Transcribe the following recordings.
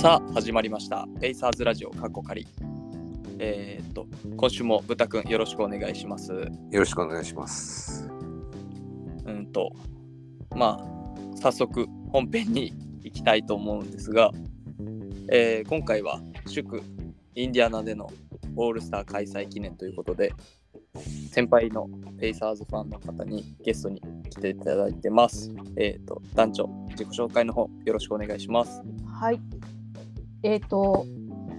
さあ始まりましたペイサーズラジオカッコ仮えー、っと今週も豚くんよろしくお願いしますよろしくお願いします。うんとまあ早速本編に行きたいと思うんですが、えー今回は祝インディアナでのオールスター開催記念ということで先輩のペイサーズファンの方にゲストに来ていただいてます。えー、っと団長自己紹介の方よろしくお願いします。はい。えっ、と、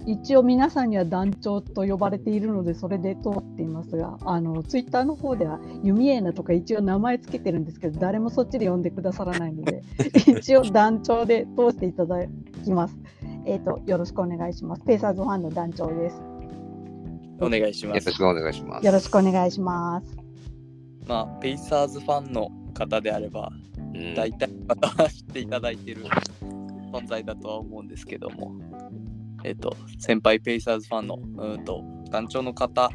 一応皆さんには団長と呼ばれているので、それで通っていますが、あの、ツイッターの方では、ユミエーナとか一応名前つけてるんですけど、誰もそっちで呼んでくださらないので、一応団長で通していただきます。えっ、と、よろしくお願いします。ペーサーズファンの団長です。お願いしますよろ。しくお願いします。よろしくお願いします。まあ、ペイサーズファンの方であれば、うん大体の方は知っていただいている存在だとは思うんですけども、えっ、と、先輩ペイサーズファンの、うんと、団長の方、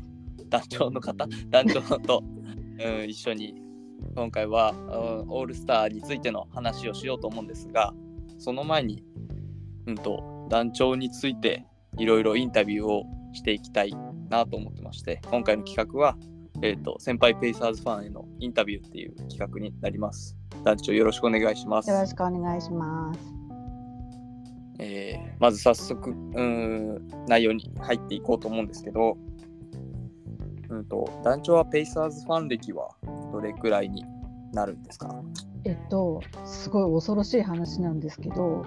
団長の方、団長と、うん、一緒に、今回は、うんオールスターについての話をしようと思うんですが、その前に、うんと、団長についていろいろインタビューをしていきたいなと思ってまして、今回の企画は、えっ、と、先輩ペイサーズファンへのインタビューっていう企画になります。団長よろしくお願いします。よろしくお願いします。えーまず早速うーん内容に入っていこうと思うんですけど、うんと、団長はペイサーズファン歴はどれくらいになるんですか？えっと、すごい恐ろしい話なんですけど、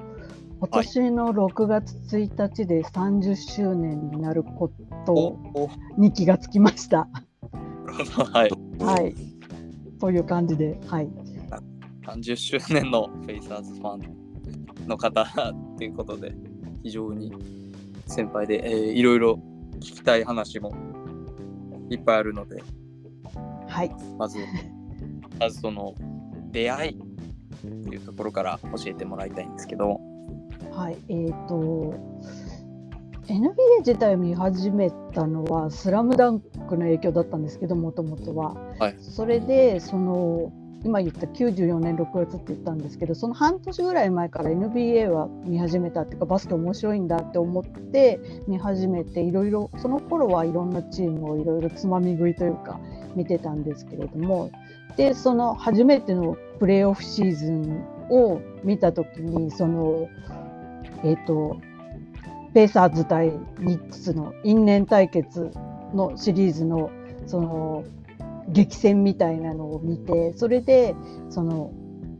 今年の6月1日で30周年になることおに気がつきました。はい。はい。という感じで、はい。30周年のペイサーズファンの方っていうことで、非常に先輩で、えーいろいろ聞きたい話もいっぱいあるので、はい。まず、まずその出会いっていうところから教えてもらいたいんですけど、はい。えっ、と、NBA 自体を見始めたのは、スラムダンクの影響だったんですけど、もともとは。はいそれで、その、今言った94年6月って言ったんですけどその半年ぐらい前から NBA は見始めたっていうかバスケ面白いんだって思って見始めていろいろその頃はいろんなチームをいろいろつまみ食いというか見てたんですけれどもでその初めてのプレーオフシーズンを見た時にそのえっ、とペーサーズ対ニックスの因縁対決のシリーズのその激戦みたいなのを見てそれでその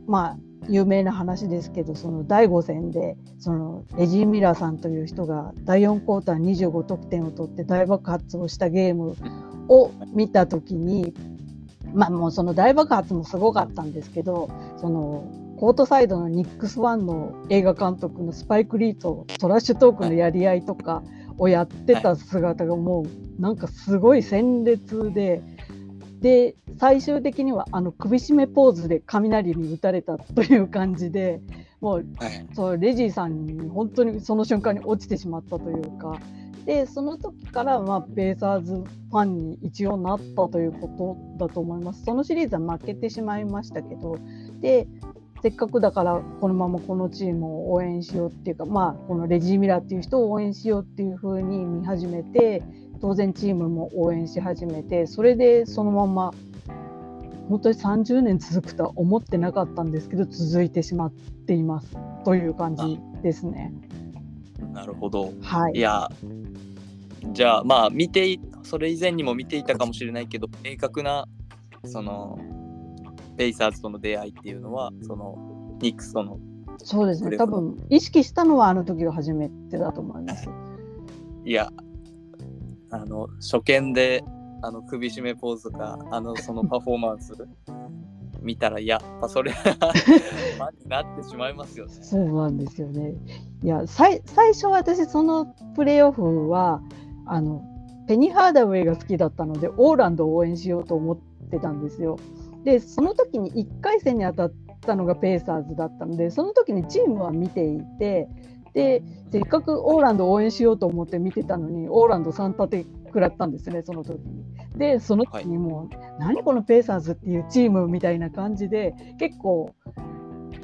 まあ有名な話ですけどその第5戦でそのレジー・ミラーさんという人が第4クォーター25得点を取って大爆発をしたゲームを見た時にまあもうその大爆発もすごかったんですけどそのコートサイドのニックスファンの映画監督のスパイク・リーとトラッシュトークのやり合いとかをやってた姿がもうなんかすごい鮮烈で。で最終的にはあの首絞めポーズで雷に打たれたという感じでもうはい、そうレジーさんに本当にその瞬間に落ちてしまったというか。でその時から、まあ、ペーサーズファンに一応なったということだと思います。そのシリーズは負けてしまいましたけど。でせっかくだからこのままこのチームを応援しようっていうか、まあ、このレジー・ミラーっていう人を応援しようっていう風に見始めて当然チームも応援し始めてそれでそのまま本当に30年続くとは思ってなかったんですけど続いてしまっていますという感じですね。なるほど。はいいや、じゃあまあ見てい、それ以前にも見ていたかもしれないけど、明確な、その、ペイサーズとの出会いっていうのは、その、ニックスとの、そうですね多分意識したのはあの時が初めてだと思います。いや、あの、初見で、あの、首絞めポーズとか、あの、そのパフォーマンス 見たら、やっぱそれは、なってしまいますよね。そうなんですよね。いや最最初私そのプレーオフはあのペニー・ハーダウェイが好きだったのでオーランドを応援しようと思ってたんですよ。でその時に1回戦に当たったのがペーサーズだったのでその時にチームは見ていてでせっかくオーランドを応援しようと思って見てたのにオーランド3立て食らったんですねその時に。でその時にもう、何このペーサーズっていうチームみたいな感じで結構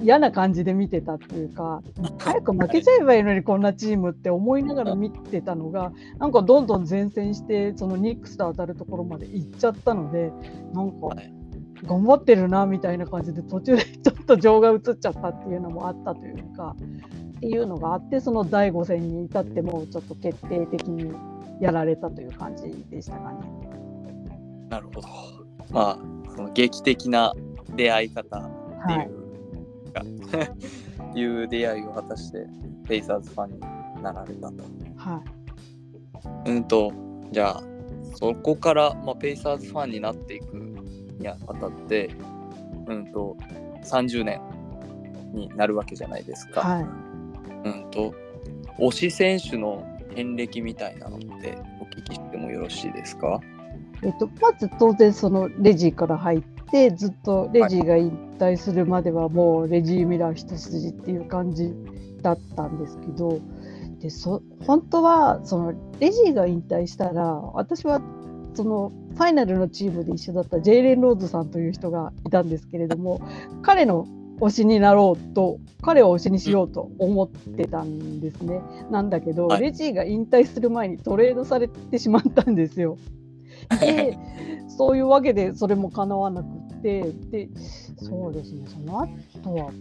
嫌な感じで見てたっていうか早く負けちゃえばいいのにこんなチームって思いながら見てたのがなんかどんどん前線してそのニックスと当たるところまで行っちゃったのでなんかはい。頑張ってるなみたいな感じで途中でちょっと情が移っちゃったっていうのもあったというかっていうのがあってその第5戦に至ってもちょっと決定的にやられたという感じでしたかね。なるほど。まあ、その劇的な出会い方っていうはい、か、いう出会いを果たして、ペイサーズファンになられたと。はいうんと、じゃあ、そこから、まあ、ペイサーズファンになっていくにあたって、うんと、30年になるわけじゃないですか。はいうんと、推し選手の遍歴みたいなのってお聞きしてもよろしいですか？えっと、まず当然そのレジーから入ってずっとレジーが引退するまではもうレジー・ミラー一筋っていう感じだったんですけどでそ本当はそのレジーが引退したら私はそのファイナルのチームで一緒だったジェイレン・ローズさんという人がいたんですけれども彼の推しになろうと彼を推しにしようと思ってたんですね。なんだけど、はいレジーが引退する前にトレードされてしまったんですよ。で そういうわけでそれも叶わなくってでそうですねその後は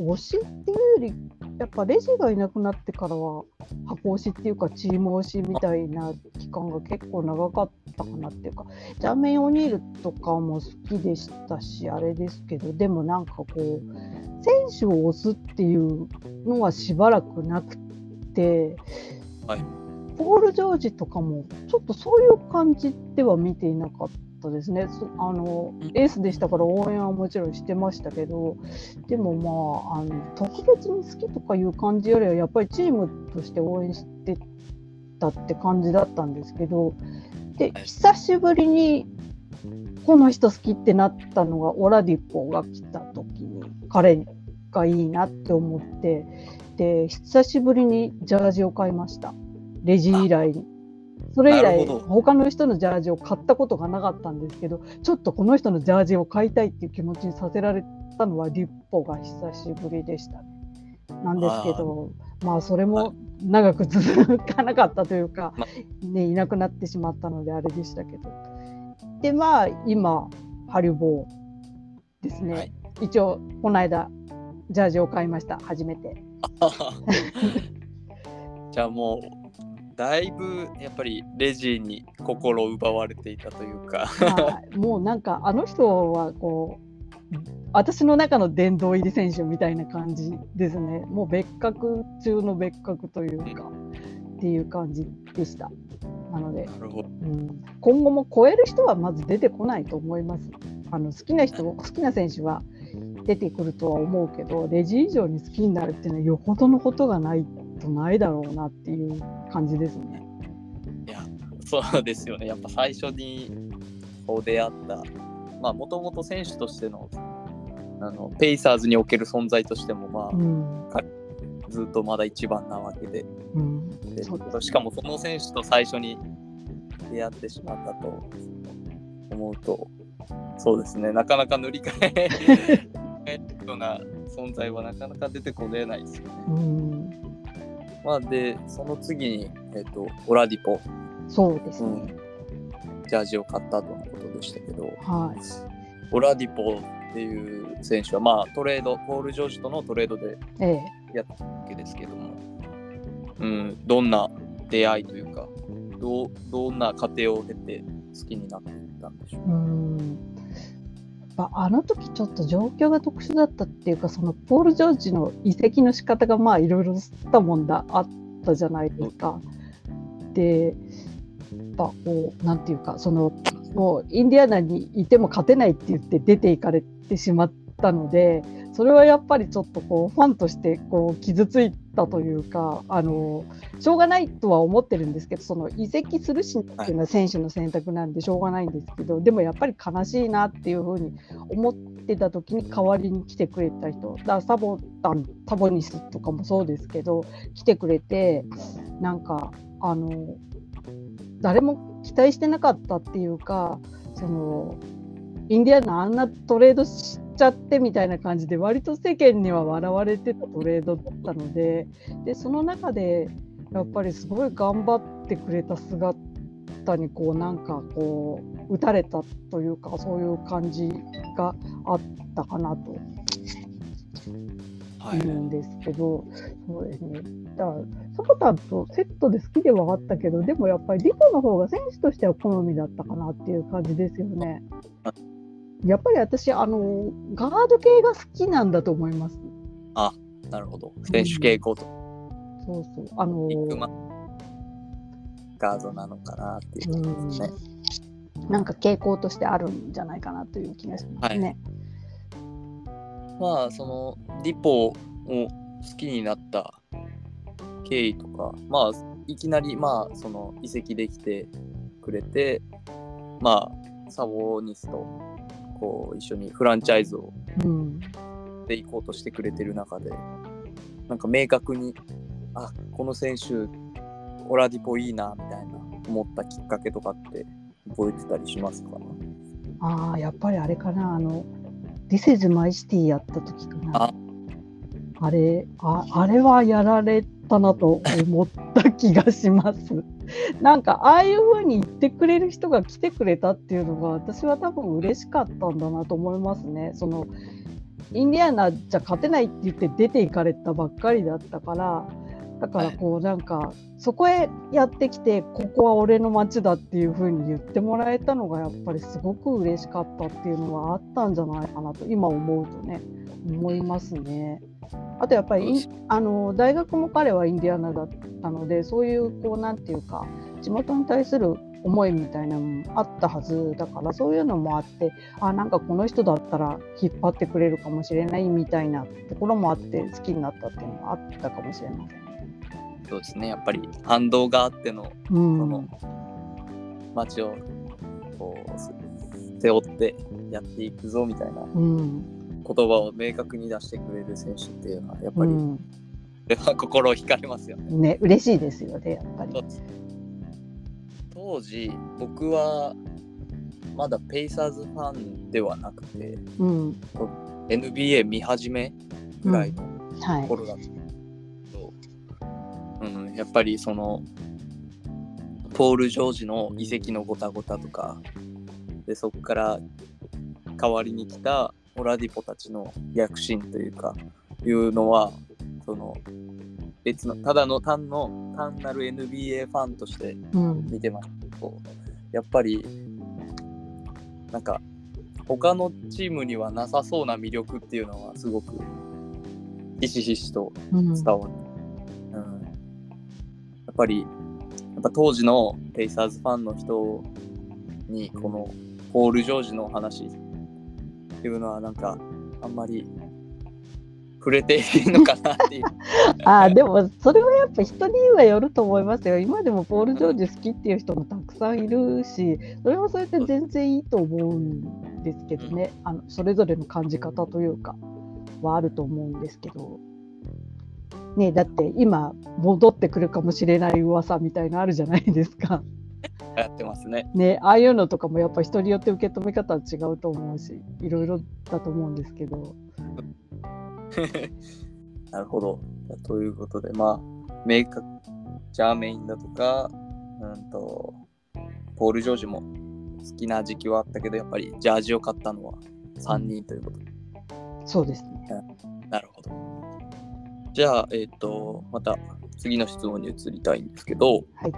推しっていうよりやっぱレジがいなくなってからは箱推しっていうかチーム推しみたいな期間が結構長かったかなっていうかジャーメイ・オニールとかも好きでしたしあれですけどでもなんかこう選手を推すっていうのはしばらくなくて、はい。ポール・ジョージとかもちょっとそういう感じでは見ていなかったですね。そあのうんエースでしたから応援はもちろんしてましたけどでもまああの特別に好きとかいう感じよりはやっぱりチームとして応援してたって感じだったんですけどではい久しぶりにこの人好きってなったのがオラディポが来た時に彼がいいなって思ってで久しぶりにジャージを買いましたレジ以来に。それ以来他の人のジャージを買ったことがなかったんですけどちょっとこの人のジャージを買いたいっていう気持ちにさせられたのはリュッポが久しぶりでしたね。なんですけどまあそれも長く続かなかったというか、まね、いなくなってしまったのであれでしたけど。でまあ今ハリボーですね、はい。一応この間ジャージを買いました。初めて。じゃあもうだいぶやっぱりレジーに心を奪われていたというか。はい、もうなんかあの人はこう私の中の殿堂入り選手みたいな感じですね。もう別格中の別格というかっていう感じでした。なので、なるほど。うん、今後も超える人はまず出てこないと思います。あの好きな人好きな選手は出てくるとは思うけどレジ以上に好きになるっていうのはよほどのことがないとないだろうなっていう感じですね。いやそうですよね。やっぱ最初にそう出会ったまあもともと選手としてのあのペイサーズにおける存在としてもまあうん。ずっとまだ一番なわけで。しかもその選手と最初に出会ってしまったと思うとそうですね。なかなか塗り替え ような存在はなかなか出てこれないですよね。うんまあでその次に、えっとオラディポ、そうですね。うん、ジャージを買ったとのことでしたけどはい。オラディポっていう選手はまあトレードポール・ジョージとのトレードでええ。わけですけども、うん、どんな出会いというかどうどんな過程を経て好きになっていったんでしょううん。まあの時ちょっと状況が特殊だったっていうか、そのポール・ジョージの移籍の仕方がまあいろいろ吸ったもんだあったじゃないですか。で、やっぱこう、なんていうか、その、もうインディアナにいても勝てないって言って出ていかれてしまったので、それはやっぱりちょっとこうファンとしてこう傷ついてたというかあのしょうがないとは思ってるんですけどその移籍するしっていうのは選手の選択なんでしょうがないんですけどでもやっぱり悲しいなっていうふうに思ってた時に代わりに来てくれた人だサボタンサボニスとかもそうですけど来てくれてなんかあの誰も期待してなかったっていうかそのインディアナあんなトレードしちゃってみたいな感じで割と世間には笑われてたトレードだったのででその中でやっぱりすごい頑張ってくれた姿にこうなんかこう打たれたというかそういう感じがあったかなと。はい。思うんですけど、そうですね。だからサボタンとセットで好きではあったけどでもやっぱりリコの方が選手としては好みだったかなっていう感じですよね。やっぱり私あのガード系が好きなんだと思います。なるほど。選手傾向とそうそうあのガードなのかなっていうところですね。なんか傾向としてあるんじゃないかなという気がしますね。まあそのディポを好きになった経緯とかまあいきなりまあその移籍できてくれてまあサボニスとこう一緒にフランチャイズをうんで行こうとしてくれてる中でなんか明確にあこの選手オラディポいいなみたいな思ったきっかけとかって覚えてたりしますか？ああやっぱりあれかなあの「This is my city」やった時かな。ああれああれはやられたなと思った気がします。なんかああいう風に言ってくれる人が来てくれたっていうのが私は多分嬉しかったんだなと思いますね。そのインディアナじゃ勝てないって言って出ていかれたばっかりだったからだからこうなんかそこへやってきてここは俺の街だっていう風に言ってもらえたのがやっぱりすごく嬉しかったっていうのはあったんじゃないかなと今思うとね思いますね。あとやっぱりあの大学も彼はインディアナだったのでそういうこうなんていうか地元に対する思いみたいなのもあったはずだからそういうのもあってあなんかこの人だったら引っ張ってくれるかもしれないみたいなところもあって好きになったっていうのはあったかもしれません。そうですね。やっぱり反動があってのうん。その街をこうす背負ってやっていくぞみたいなうん。言葉を明確に出してくれる選手っていうのはやっぱり、うん。心を惹かれますよね。ね嬉しいですよねやっぱり。当時僕はまだペイサーズファンではなくてうん、NBA 見始めぐらいのはい。頃だった。けど、うんやっぱりそのポール・ジョージの移籍のごたごたとかでそこから代わりに来たオラディポたちの躍進というかいうのはその別のただの単の単なる NBA ファンとしてうん。見てますけどやっぱりなんか他のチームにはなさそうな魅力っていうのはすごくひしひしとうん。伝わっぱりやっぱ当時のペイサーズファンの人にこのポール・ジョージの話っていうのはなんかあんまり触れているのかなっていう あーでもそれはやっぱ人にはよると思いますよ。今でもポール・ジョージ好きっていう人もたくさんいるし、それはそれで全然いいと思うんですけどね、あのそれぞれの感じ方というかはあると思うんですけど。ね、だって今戻ってくるかもしれない噂みたいのあるじゃないですか。やってますね。ね、ああいうのとかもやっぱ人によって受け止め方は違うと思うしいろいろだと思うんですけど。なるほど。ということで、まあ、明確、ジャーメインだとか、うんと、ポール・ジョージも好きな時期はあったけど、やっぱりジャージを買ったのは3人ということで。そうですね。じゃあ、えっ、と、また次の質問に移りたいんですけど、はい。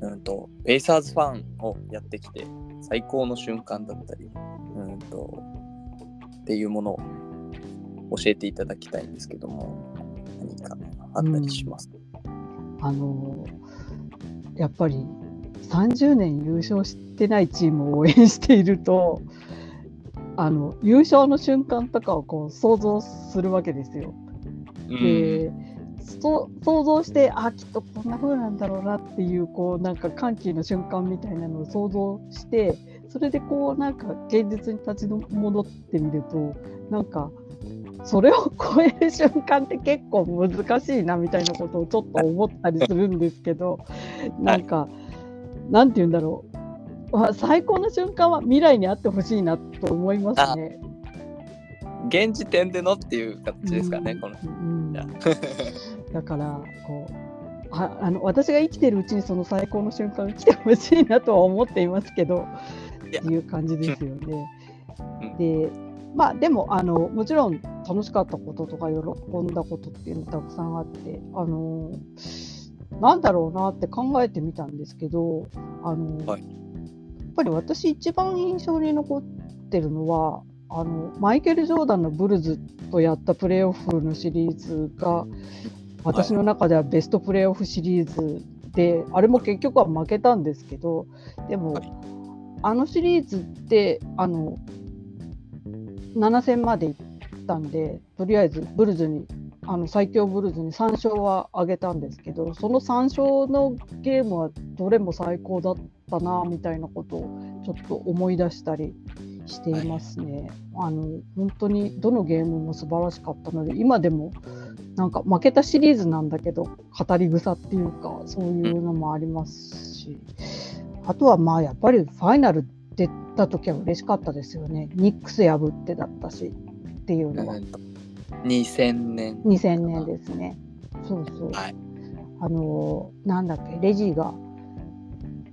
うんと、ペイサーズファンをやってきて、最高の瞬間だったり、うんと、っていうものを教えていただきたいんですけども、何かあったりします、あのやっぱり30年優勝してないチームを応援しているとあの優勝の瞬間とかをこう想像するわけですよ。うん。でそ想像してあきっとこんな風なんだろうなっていうこうなんか歓喜の瞬間みたいなのを想像してそれでこうなんか現実に立ち戻ってみるとなんかそれを超える瞬間って結構難しいなみたいなことをちょっと思ったりするんですけどなんかなんて言うんだろう。まあ最高の瞬間は未来にあってほしいなと思いますね。現時点でのっていう形ですかね、うん。この。うん。だからこうああの私が生きてるうちにその最高の瞬間来てほしいなとは思っていますけどっていう感じですよね。うん。でまあでもあのもちろん楽しかったこととか喜んだことっていうのたくさんあってあのなんだろうなって考えてみたんですけどあの、はい。やっぱり私一番印象に残ってるのはあのマイケル・ジョーダンのブルズとやったプレーオフのシリーズが私の中ではベストプレーオフシリーズで、あれも結局は負けたんですけどでも、はい。あのシリーズってあの7戦まで行ったんでとりあえずブルズにあの最強ブルズに3勝は挙げたんですけどその3勝のゲームはどれも最高だったなみたいなことをちょっと思い出したりしていますね。あの本当にどのゲームも素晴らしかったので今でもなんか負けたシリーズなんだけど語り草っていうかそういうのもありますし、あとはまあやっぱりファイナル出た時は嬉しかったですよね。ニックス破ってだったしっていうのは。うん。と2000年。2000年ですね。そうそう、はい。あのなんだっけレジーが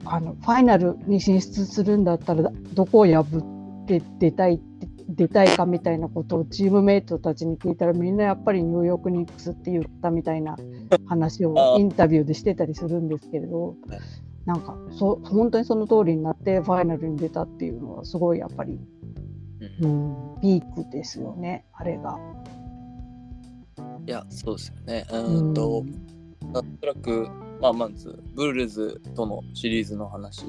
あのファイナルに進出するんだったらどこを破って出たい出たいかみたいなことをチームメイトたちに聞いたらみんなやっぱりニューヨークニックスって言ったみたいな話をインタビューでしてたりするんですけれどはい。なんかそ本当にその通りになってファイナルに出たっていうのはすごいやっぱり、うん。うん、ピークですよねあれが。いや、そうですよね。ううんと、おそらく、まあ、まず、ブルーズとのシリーズの話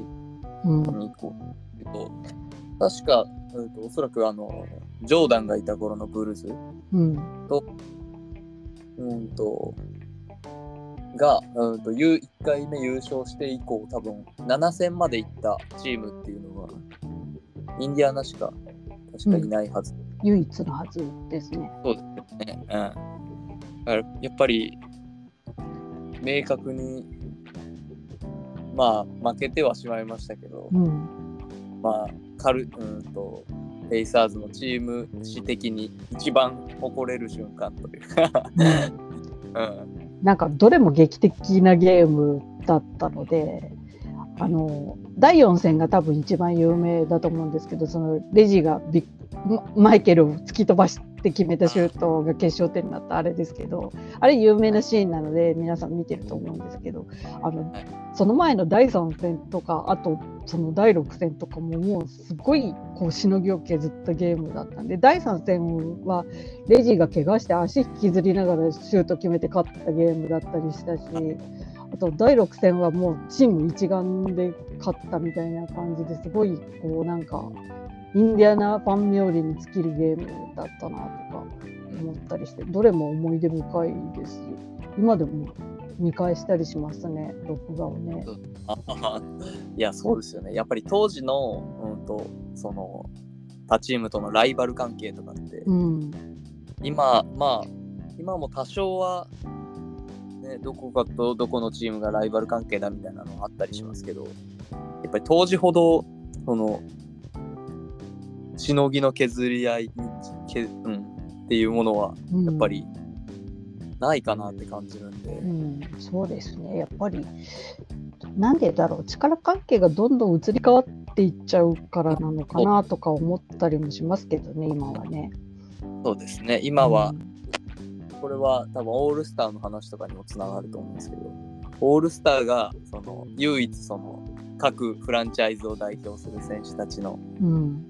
うん。に行こう。けど、確か、うんとおそらくあの、ジョーダンがいた頃のブルーズうんうんと、が、うんと、1回目優勝して以降、多分7戦まで行ったチームっていうのは、インディアナしか確かいないはず。唯一のはずですね。そうですよね。うん。だからやっぱり、明確に、まあ、負けてはしまいましたけど、うんまあ、カル、うんと、ペイサーズのチーム史的に一番誇れる瞬間というか、うん。なんかどれも劇的なゲームだったのであの第4戦が多分一番有名だと思うんですけどそのレジがビッママイケルを突き飛ばして決めたシュートが決勝点になったあれですけどあれ有名なシーンなので皆さん見てると思うんですけどあのはい。その前の第3戦とかあとその第6戦とかももうすごいこうしのぎを削ったゲームだったんで第3戦はレジが怪我して足引きずりながらシュート決めて勝ったゲームだったりしたしあと第6戦はもうチーム一丸で勝ったみたいな感じですごいこうなんかインディアナファン冥利に尽きるゲームだったなとか思ったりしてどれも思い出深いですし今でも見返したりしますね録画をね。あ いや、そうですよね。やっぱり当時の、うんと、その、他チームとのライバル関係とかって、うん今、まあ、今も多少は、ね、どこかとどこのチームがライバル関係だみたいなのあったりしますけど、やっぱり当時ほど、その、しのぎの削り合いに、けうん、っていうものは、うん。やっぱり、ないかなって感じるんで、うん、そうですね、やっぱり、なんでだろう、力関係がどんどん移り変わっていっちゃうからなのかなとか思ったりもしますけどね、今はね。そうですね、今は、これは多分オールスターの話とかにもつながると思うんですけど、オールスターがその唯一その各フランチャイズを代表する選手たちのうん、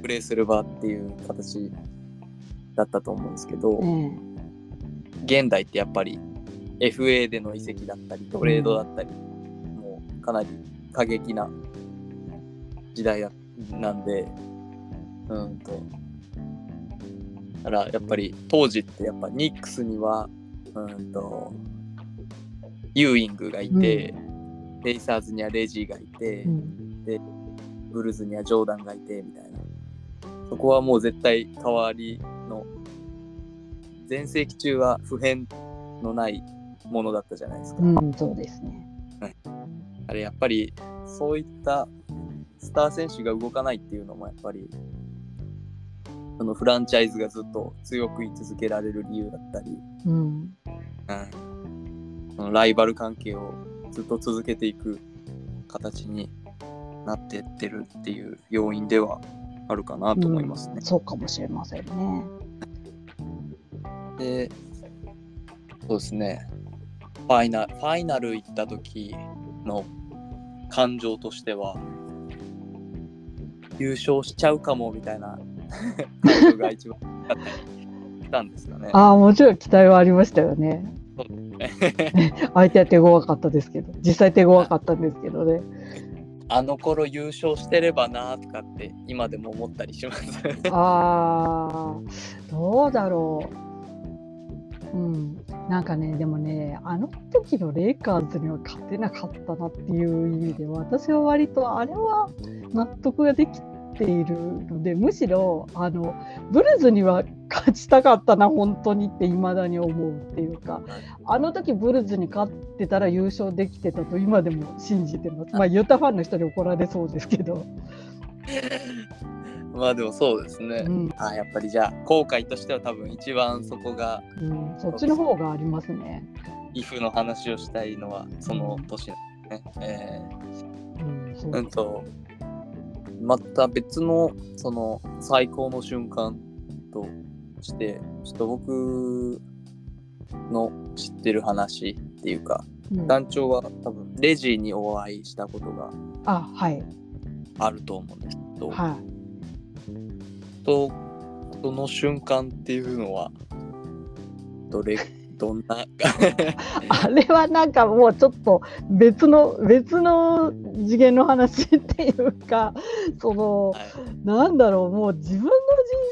プレーする場っていう形だったと思うんですけど、ね現代ってやっぱり FA での移籍だったりトレードだったり、もうかなり過激な時代だなんでうんと。だからやっぱり当時ってやっぱニックスにはうんとユーイングがいて、レイサーズにはレジーがいて、うん。ブルーズにはジョーダンがいてみたいな。そこはもう絶対代わりの全盛期中は普遍のないものだったじゃないですか、うん、そうですね。あれやっぱりそういったスター選手が動かないっていうのもやっぱりそのフランチャイズがずっと強く居続けられる理由だったり、うん。うん、そのライバル関係をずっと続けていく形になってってるっていう要因ではあるかなと思いますねうん。そうかもしれませんね。で、そうですね。ファイナル、ファイナル行った時の感情としては、優勝しちゃうかもみたいな 感情が一番あったんですかね。ああ、もちろん期待はありましたよね。相手は手強かったですけど、実際手強かったんですけどね。あの頃優勝してればなとかって今でも思ったりします。ああ、どうだろう。うん、なんかね、でもね、あの時のレイカーズには勝てなかったなっていう意味で、私は割とあれは納得ができているので、むしろあのブルズには勝ちたかったな、本当にっていまだに思うっていうか、あの時ブルズに勝ってたら優勝できてたと今でも信じてます。まあ、ユタファンの人に怒られそうですけど。まあでもそうですね。うんあやっぱりじゃあ後悔としては多分一番そこがうん、そっちの方がありますね。イフの話をしたいのはその年なんですね。えうん、うんとまた別のその最高の瞬間としてちょっと僕の知ってる話っていうかうん団長は多分レジにお会いしたことがあ、はい、あると思うんですけど、はい。とその瞬間っていうのはどれどんな？あれはなんかもうちょっと別の別の次元の話っていうか、そのはいなんだろうもう自分の人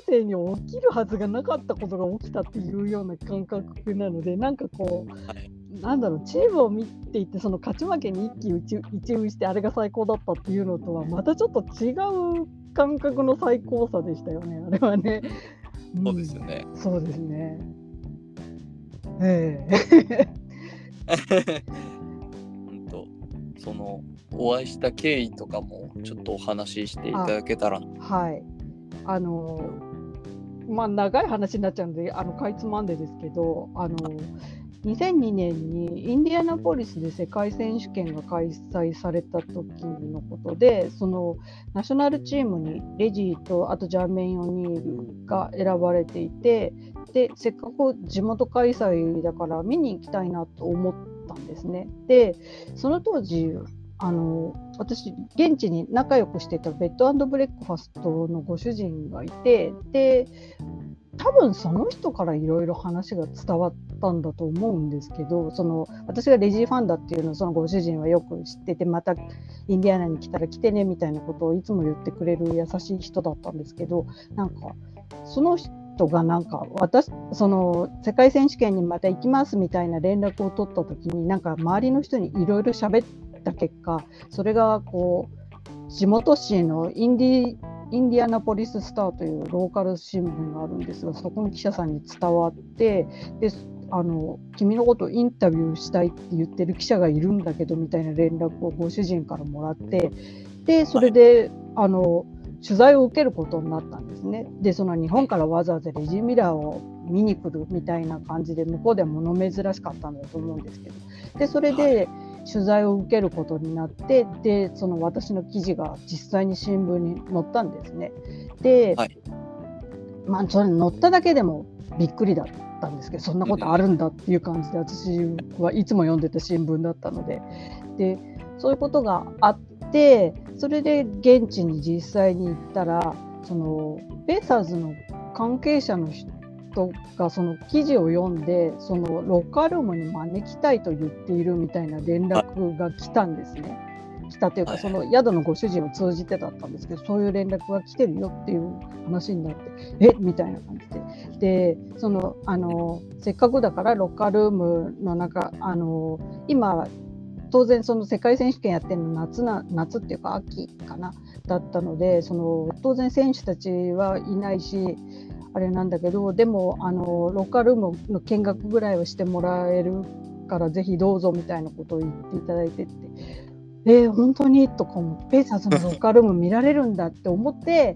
生に起きるはずがなかったことが起きたっていうような感覚なので、なんかこう。はいなんだろうチームを見ていてその勝ち負けに一喜一一憂してあれが最高だったっていうのとはまたちょっと違う感覚の最高さでしたよねあれはね。そうですよね。うんそうですね。ええ うんとそのお会いした経緯とかもちょっとお話ししていただけたらはい。あのまあ長い話になっちゃうんであのかいつまんでですけどあの2002年にインディアナポリスで世界選手権が開催された時のことでそのナショナルチームにレジーとあとジャーメイン・オニールが選ばれていてでせっかく地元開催だから見に行きたいなと思ったんですね。でその当時あの私現地に仲良くしてたベッドブレックファストのご主人がいてで多分その人からいろいろ話が伝わったんだと思うんですけどその私がレジーファンだっていうのをそのご主人はよく知っててまたインディアナに来たら来てねみたいなことをいつも言ってくれる優しい人だったんですけどなんかその人がなんか私その世界選手権にまた行きますみたいな連絡を取った時になんか周りの人にいろいろ喋った結果それがこう地元紙のインディインディアナポリス・スターというローカル新聞があるんですがそこの記者さんに伝わってであの君のことインタビューしたいって言ってる記者がいるんだけどみたいな連絡をご主人からもらってでそれで、あの取材を受けることになったんですね。でその日本からわざわざレジミラーを見に来るみたいな感じで向こうでは物珍しかったんだと思うんですけどでそれで取材を受けることになってでその私の記事が実際に新聞に載ったんですね。で、はいまあそれ載っただけでもびっくりだったんですけどそんなことあるんだっていう感じで私はいつも読んでた新聞だったのででそういうことがあってそれで現地に実際に行ったらそのベイサーズの関係者の人がその記事を読んでそのロッカールームに招きたいと言っているみたいな連絡が来たんですね。来たというか、はい。その宿のご主人を通じてだったんですけどそういう連絡が来てるよっていう話になってえ？みたいな感じで。でそのあのせっかくだからロッカールームの中あの今当然その世界選手権やってるの夏な夏っていうか秋かなだったのでその当然選手たちはいないしあれなんだけどでもあのロッカールームの見学ぐらいはしてもらえるからぜひどうぞみたいなことを言っていただいてって。えー、本当にとかもペイサーズの ロッカールーム見られるんだって思って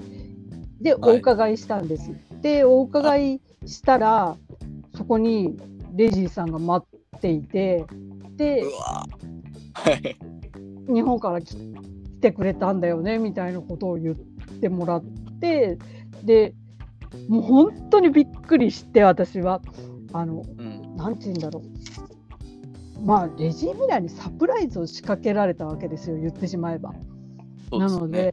ではい。お伺いしたんです。でお伺いしたらそこにレジーさんが待っていてではい。日本から来来てくれたんだよねみたいなことを言ってもらってでもう本当にびっくりして私は。あのうん。なんて言うんだろう。まあレジー・ミラーにサプライズを仕掛けられたわけですよ言ってしまえば。ね。なので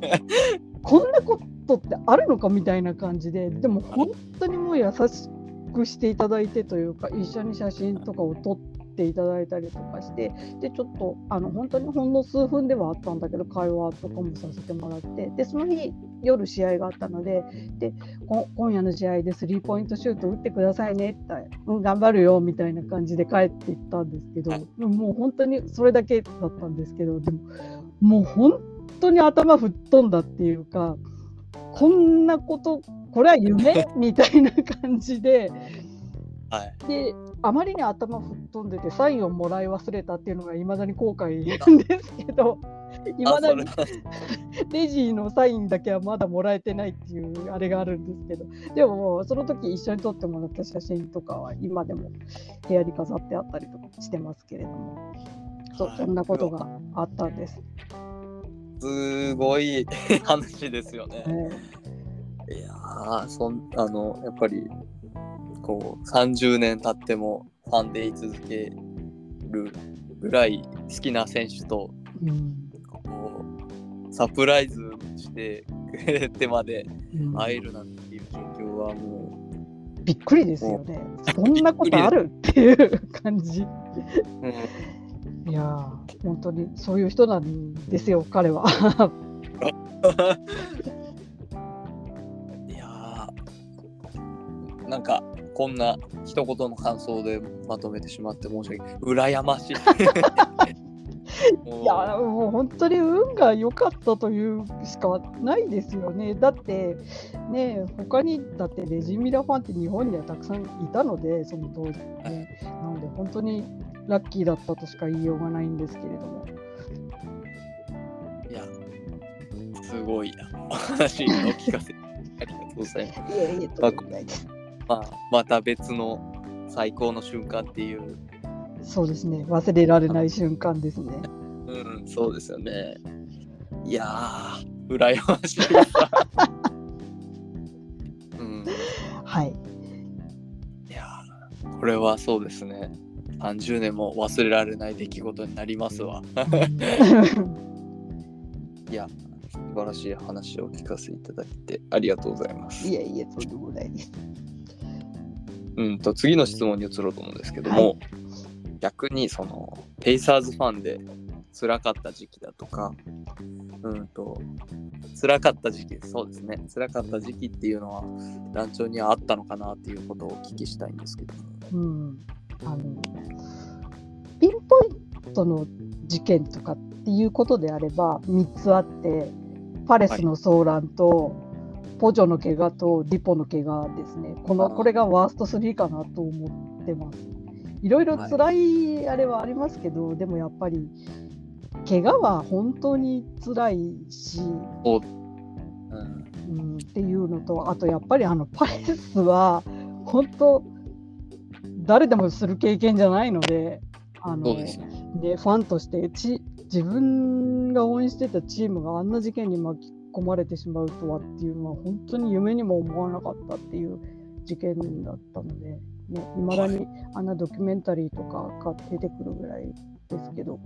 こんなことってあるのかみたいな感じででも本当にもう優しくしていただいてというか一緒に写真とかを撮っていただいたりとかしてでちょっとあの本当にほんの数分ではあったんだけど会話とかもさせてもらってでその日夜試合があったのででこ今夜の試合でスリーポイントシュート打ってくださいねってうん、頑張るよみたいな感じで帰っていったんですけどはい。もう本当にそれだけだったんですけどでももう本当に頭吹っ飛んだっていうかこんなことこれは夢？みたいな感じではい。であまりに頭吹っ飛んでてサインをもらい忘れたっていうのがいまだに後悔なんですけどいまだに レジのサインだけはまだもらえてないっていうあれがあるんですけど。でもその時一緒に撮ってもらった写真とかは今でも部屋に飾ってあったりとかしてますけれども。そうそんなことがあったんです。すごい。話ですよね。えいやーそんあのやっぱりこう30年経ってもファンでい続けるぐらい好きな選手とーうんこうサプライズしてくれてまでうん会えるなんていう状況はもびっくりですよね。そんなことあるっていう感じ。う、うん、いやー本当にそういう人なんですよ彼は。なんかこんな一言の感想でまとめてしまって申し訳ない羨ましい いやーもう本当に運が良かったというしかないですよね。だってね他にだってレジミラファンって日本にはたくさんいたのでその当時ね。なので本当にラッキーだったとしか言いようがないんですけれども。いやすごいなお 話を聞かせてありがとうございますいえいえとんでもないです。まあ、また別の最高の瞬間っていう、そうですね忘れられない瞬間ですね。うん、そうですよね。いやー、羨ましいわ。うん、はい。いやー、これはそうですね。30年も忘れられない出来事になりますわ。いや、素晴らしい話を聞かせていただいてありがとうございます。いえいえとんでもないです。うんと次の質問に移ろうと思うんですけども、はい。逆にそのペイサーズファンで辛かった時期だとかうんと辛かった時期そうですね。辛かった時期っていうのは団長にはあったのかなっていうことをお聞きしたいんですけどうん、あのピンポイントの事件とかっていうことであれば3つあってパレスの騒乱と、ポジョの怪我とディポの怪我ですね。このこれがワースト3かなと思ってます。いろいろ辛いあれはありますけど、でもやっぱり怪我は本当に辛いし、う。ん。うん、っていうのとあとやっぱりあのパレスは本当誰でもする経験じゃないのであのでね。ファンとしてち自分が応援してたチームがあんな事件に巻き込まれてしまうとはっていうのは本当に夢にも思わなかったっていう事件だったので、ね、未だにあんなドキュメンタリーとかが出てくるぐらいですけど、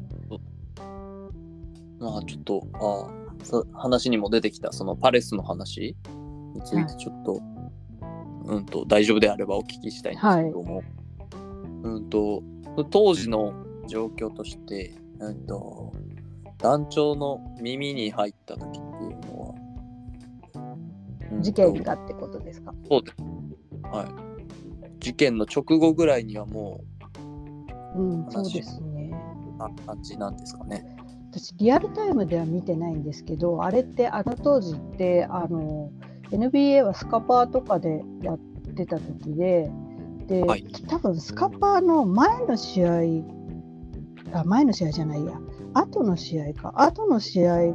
まあちょっとあ話にも出てきたそのパレスの話についてちょっと、うんと大丈夫であればお聞きしたいんですけども、うんと当時の状況として、うんと団長の耳に入った時いうのは、事件がってことですか？そうです。はい。事件の直後ぐらいにはもうん、話そうですね。うな感じなんですかね。私リアルタイムでは見てないんですけどあれってあの当時ってあの NBA はスカパーとかでやってた時でで、はい。多分スカパーの前の試合あ前の試合じゃないや。後の試合か。後の試合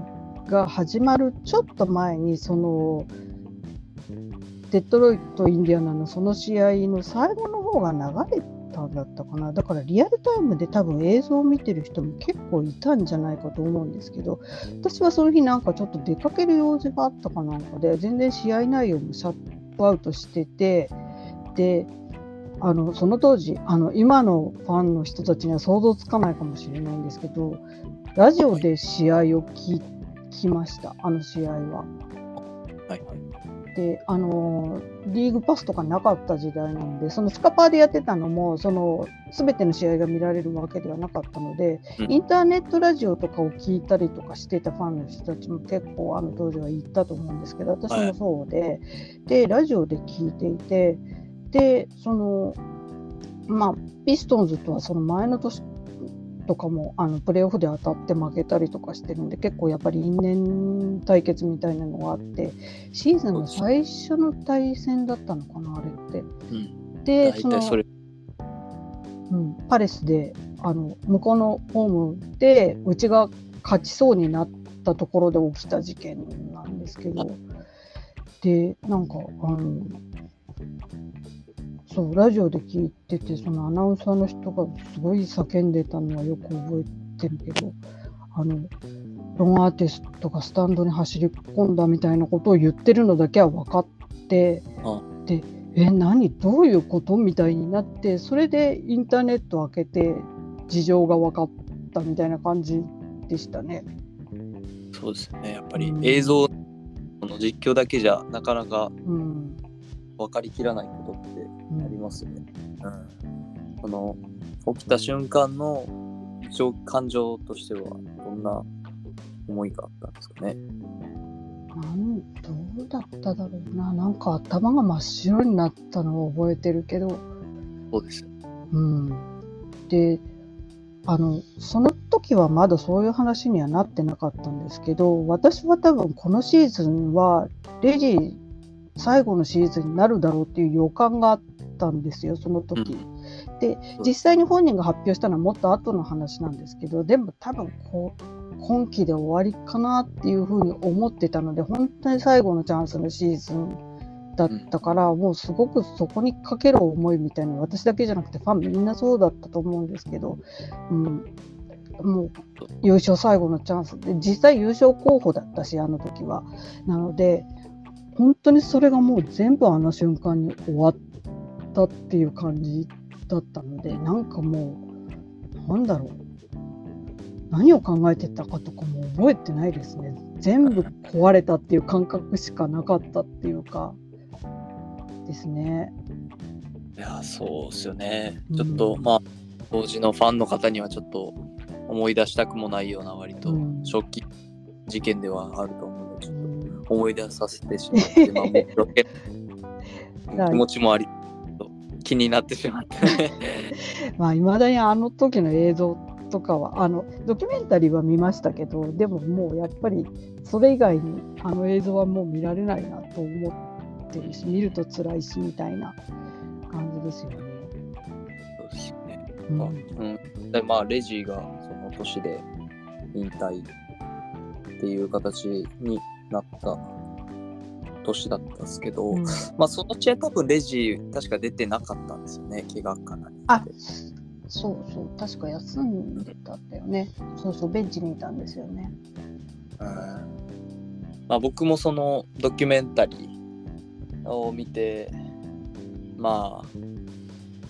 が始まるちょっと前にそのデトロイト・インディアナのその試合の最後の方が流れたんだったかな。だからリアルタイムで多分映像を見てる人も結構いたんじゃないかと思うんですけど私はその日なんかちょっと出かける用事があったかなんかで全然試合内容もシャットアウトしててであのその当時あの今のファンの人たちには想像つかないかもしれないんですけどラジオで試合を聞いきましたあの試合は。はい。であのリーグパスとかなかった時代なのでそのスカパーでやってたのもその全ての試合が見られるわけではなかったので、うん。インターネットラジオとかを聞いたりとかしてたファンの人たちも結構あの当時はいたと思うんですけど私もそうで、でラジオで聞いていてでそのまあピストンズとはその前の年とかもあのプレーオフで当たって負けたりとかしてるんで結構やっぱり因縁対決みたいなのがあってシーズンの最初の対戦だったのかなあれって。うん。でその。うん、パレスであの向こうのホームでうちが勝ちそうになったところで起きた事件なんですけどでなんかあのそうラジオで聞いててそのアナウンサーの人がすごい叫んでたのはよく覚えてるけどあのロンアーティストがスタンドに走り込んだみたいなことを言ってるのだけは分かってあ。でえ何？どういうこと？みたいになってそれでインターネット開けて事情が分かったみたいな感じでしたね。そうですよね。やっぱりうん。映像の実況だけじゃなかなかうん。分かりきらないますよね。うん。この起きた瞬間の情感情としてはどんな思いがあったんですかね？なんどうだっただろうななんか頭が真っ白になったのを覚えてるけど、そうですよ。うん、であのその時はまだそういう話にはなってなかったんですけど私は多分このシーズンはレジー最後のシーズンになるだろうっていう予感があったんですよその時。で実際に本人が発表したのはもっと後の話なんですけどでも多分こう今期で終わりかなっていうふうに思ってたので本当に最後のチャンスのシーズンだったから、もうすごくそこにかける思いみたいな私だけじゃなくてファンみんなそうだったと思うんですけど、うん、もう優勝最後のチャンスで実際優勝候補だったしあの時は。なので本当にそれがもう全部あの瞬間に終わったっていう感じだったのでなんかもうなんだろう。何を考えてたかとかも覚えてないですね。全部壊れたっていう感覚しかなかったっていうかですね。いや、そうですよね。うん。ちょっと、まあ、当時のファンの方にはちょっと思い出したくもないような割とうん。ショッキング事件ではあると思うので、ちょっうん。と思い出させてしまって、まあ、気持ちもあり、気になってしまって。まあいまだにあの時の映像とかはあのドキュメンタリーは見ましたけどでももうやっぱりそれ以外にあの映像はもう見られないなと思ってるし見ると辛いしみたいな感じですよね。そうですよね。うんまあうん、でまあレジーがその年で引退っていう形になった年だったんですけど、うん。まあその試合多分レジー確か出てなかったんですよね怪我かなり。あそうそう確か休んでたんだよね。そうそうベンチにいたんですよね。うん。まあ、僕もそのドキュメンタリーを見て、まあ、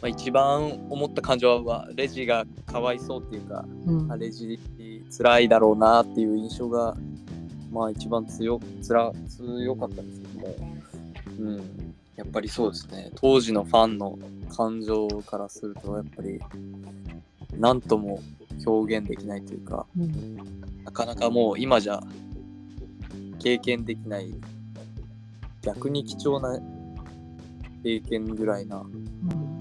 まあ一番思った感情はレジがかわいそうっていうかうん。あレジ辛いだろうなっていう印象がまあ一番強つら強かったんですけども、うん、やっぱりそうですね。当時のファンの感情からするとやっぱり何とも表現できないというかうん。なかなかもう今じゃ経験できない逆に貴重な経験ぐらいなうん。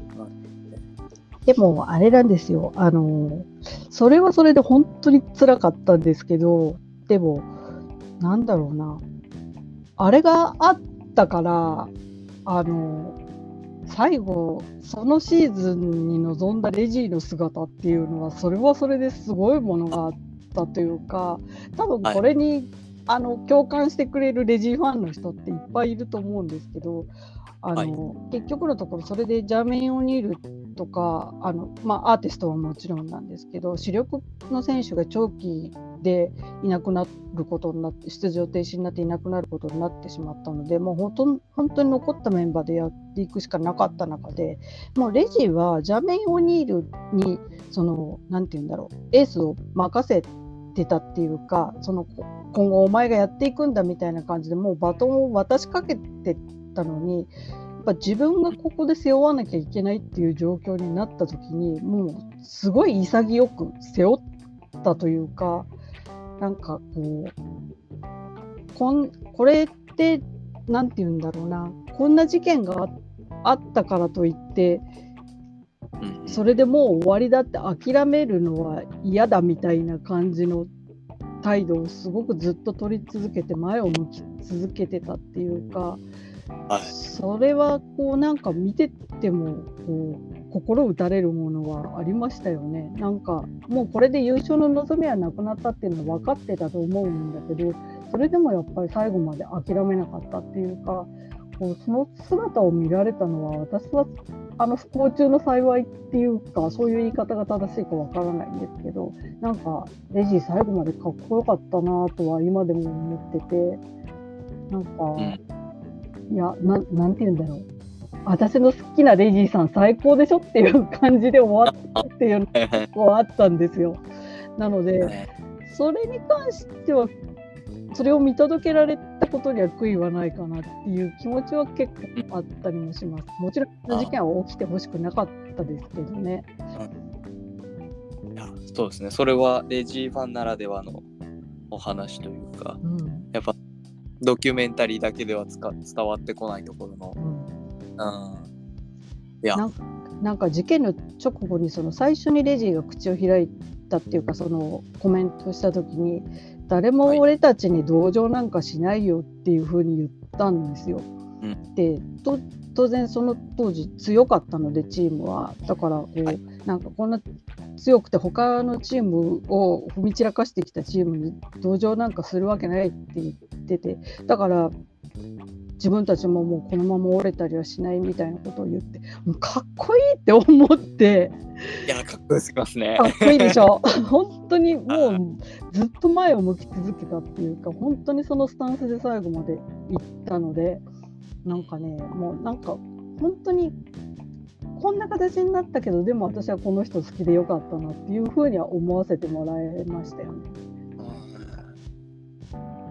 でもあれなんですよ。あのそれはそれで本当に辛かったんですけどでもなんだろうな。あれがあったからあの最後そのシーズンに臨んだレジーの姿っていうのはそれはそれですごいものがあったというか多分これにあの共感してくれるレジーファンの人っていっぱいいると思うんですけどあの、はい。結局のところそれでジャーメイン・オニールとかあの、まあ、アーティストはもちろんなんですけど主力の選手が長期でいなくなることになって出場停止になっていなくなることになってしまったのでもう本当本当に残ったメンバーでやっていくしかなかった中でもうレジはジャメン・オニールにそのなんて言うんだろうエースを任せてたっていうかその今後お前がやっていくんだみたいな感じでもうバトンを渡しかけてたのにやっぱ自分がここで背負わなきゃいけないっていう状況になった時にもうすごい潔く背負ったというかなんかこうこんこれって何て言うんだろうなこんな事件がああったからといってうんそれでもう終わりだって諦めるのは嫌だみたいな感じの態度をすごくずっと取り続けて前を向き続けてたっていうかはい。それはこうなんか見ててもこう心打たれるものはありましたよね。なんかもうこれで優勝の望みはなくなったっていうのは分かってたと思うんだけどそれでもやっぱり最後まで諦めなかったっていうかこうその姿を見られたのは私はあの不幸中の幸いっていうかそういう言い方が正しいかわからないんですけどなんかレジー最後までかっこよかったなとは今でも思っててなんか、いやななんて言うんだろう私の好きなレジーさん最高でしょっていう感じで終わったっていうのが あったんですよ。なので、それに関してはそれを見届けられたことには悔いはないかなっていう気持ちは結構あったりもします。もちろんこの事件は起きてほしくなかったですけどね。いやそうですね。それはレジーファンならではのお話というか、うんやっぱドキュメンタリーだけではつか伝わってこないところの。うんうん。いや、なんなんか事件の直後にその最初にレジーが口を開いたっていうかそのコメントした時に誰も俺たちに同情なんかしないよっていうふうに言ったんですよ。うん。でと当然その当時強かったのでチームは。だからこう、はい。なんかこんな強くて他のチームを踏み散らかしてきたチームに同情なんかするわけないって言ってて。だから自分たちももうこのまま折れたりはしないみたいなことを言ってもうかっこいいって思っていや、かっこよすぎますねか。っこいいでしょ？本当にもうずっと前を向き続けたっていうか本当にそのスタンスで最後まで行ったのでなんかねもうなんか本当にこんな形になったけどでも私はこの人好きでよかったなっていうふうには思わせてもらいましたよね。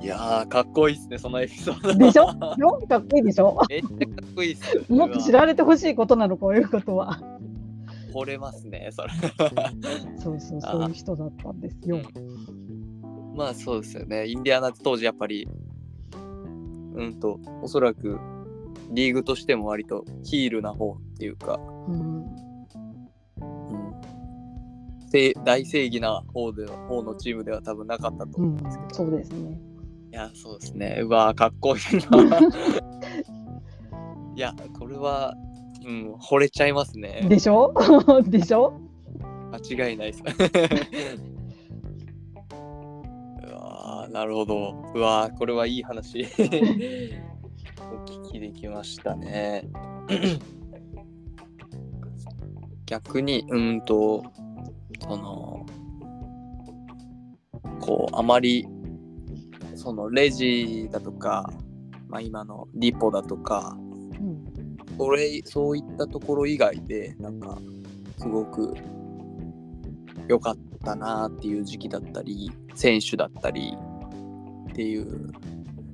いやー、かっこいいですね、そのエピソード。でしょ？よかっこいいでしょ？めっちゃかっこいいっす。もっと知られてほしいことなのこういうことは。惚れますね、それ。そうそうそういう人だったんですよ。まあそうですよね。インディアナって当時やっぱり、うんと、おそらくリーグとしても割とヒールな方っていうか、うんうん、せ大正義な方で方のチームでは多分なかったとうん思うんですけど、そうですね。いや、そうですね。うわーかっこいいな。いや、これは、うん、惚れちゃいますね。でしょ？でしょ？間違いないです。うわーなるほど。うわーこれはいい話。お聞きできましたね。逆に、うーんと、その、こう、あまり、そのレジだとか、まあ、今のリポだとか、うんそれそういったところ以外でなんかすごく良かったなっていう時期だったり選手だったりっていう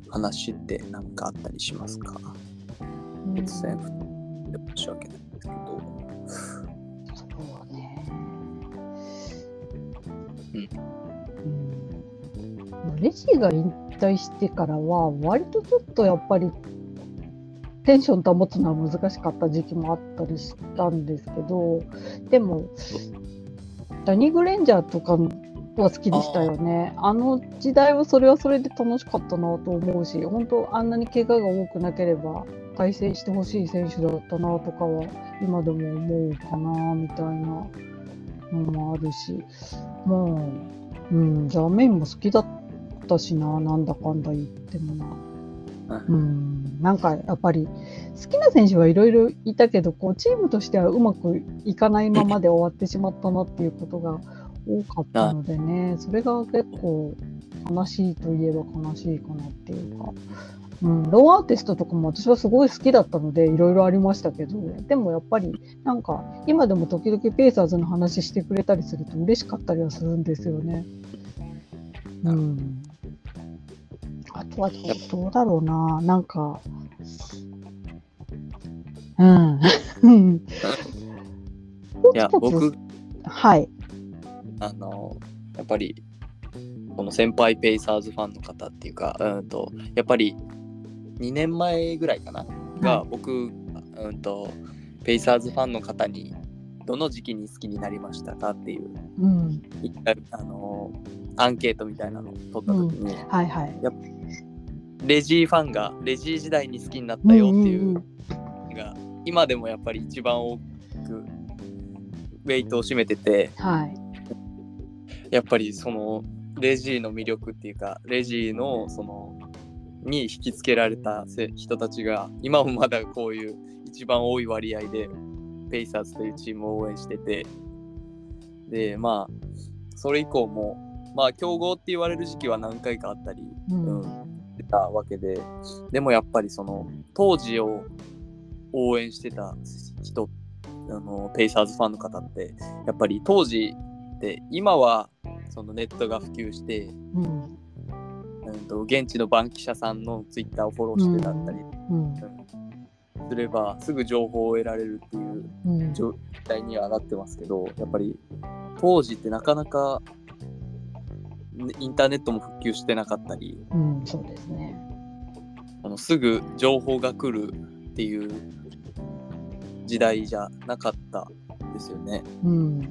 話って何かあったりしますか？突然申し訳ないんですけどそうね。うんうん。レジが引退してからは、割とちょっとやっぱり、テンション保つのは難しかった時期もあったりしたんですけど、でも、ダニー・グレンジャーとかは好きでしたよね。あの時代はそれはそれで楽しかったなと思うし、本当あんなに怪我が多くなければ、対戦してほしい選手だったなとかは今でも思うかなみたいなのもあるしまあ、うん、じゃあメインも好きだったったしな、なんだかんだ言ってもな。ううん、なんかやっぱり好きな選手はいろいろいたけどこうチームとしてはうまくいかないままで終わってしまったなっていうことが多かったのでね。それが結構悲しいといえば悲しいかなっていうか、うん、ローアーティストとかも私はすごい好きだったのでいろいろありましたけど。でもやっぱりなんか今でも時々ペイサーズの話してくれたりすると嬉しかったりはするんですよね。うんあとはどうだろうな、なんか、うん。うん。いや、僕、はい。あの、やっぱり、この先輩ペイサーズファンの方っていうか、うんと、やっぱり2年前ぐらいかな、が僕、うんと、ペイサーズファンの方に、どの時期に好きになりましたかっていう、うん。一回、あの、アンケートみたいなのを取った時に、はいはい。レジーファンがレジー時代に好きになったよっていんんうのが、今でもやっぱり一番大きくウェイトを占めててはい。やっぱりそのレジーの魅力っていうかレジーのそのに引きつけられたせ人たちが今もまだこういう一番多い割合でペイサーズというチームを応援してて。でまあそれ以降もまあ強豪って言われる時期は何回かあったり、うん。うん。してたわけで。でもやっぱりその当時を応援してた人あのペイサーズファンの方ってやっぱり当時って今はそのネットが普及して、うん。うん、と現地のバンキシャさんのツイッターをフォローしてだったり。うん。すればすぐ情報を得られるっていううん。状態にはなってますけどやっぱり当時ってなかなかねインターネットも復旧してなかったりうん。そうですね。あのすぐ情報が来るっていう時代じゃなかったんですよね。うん。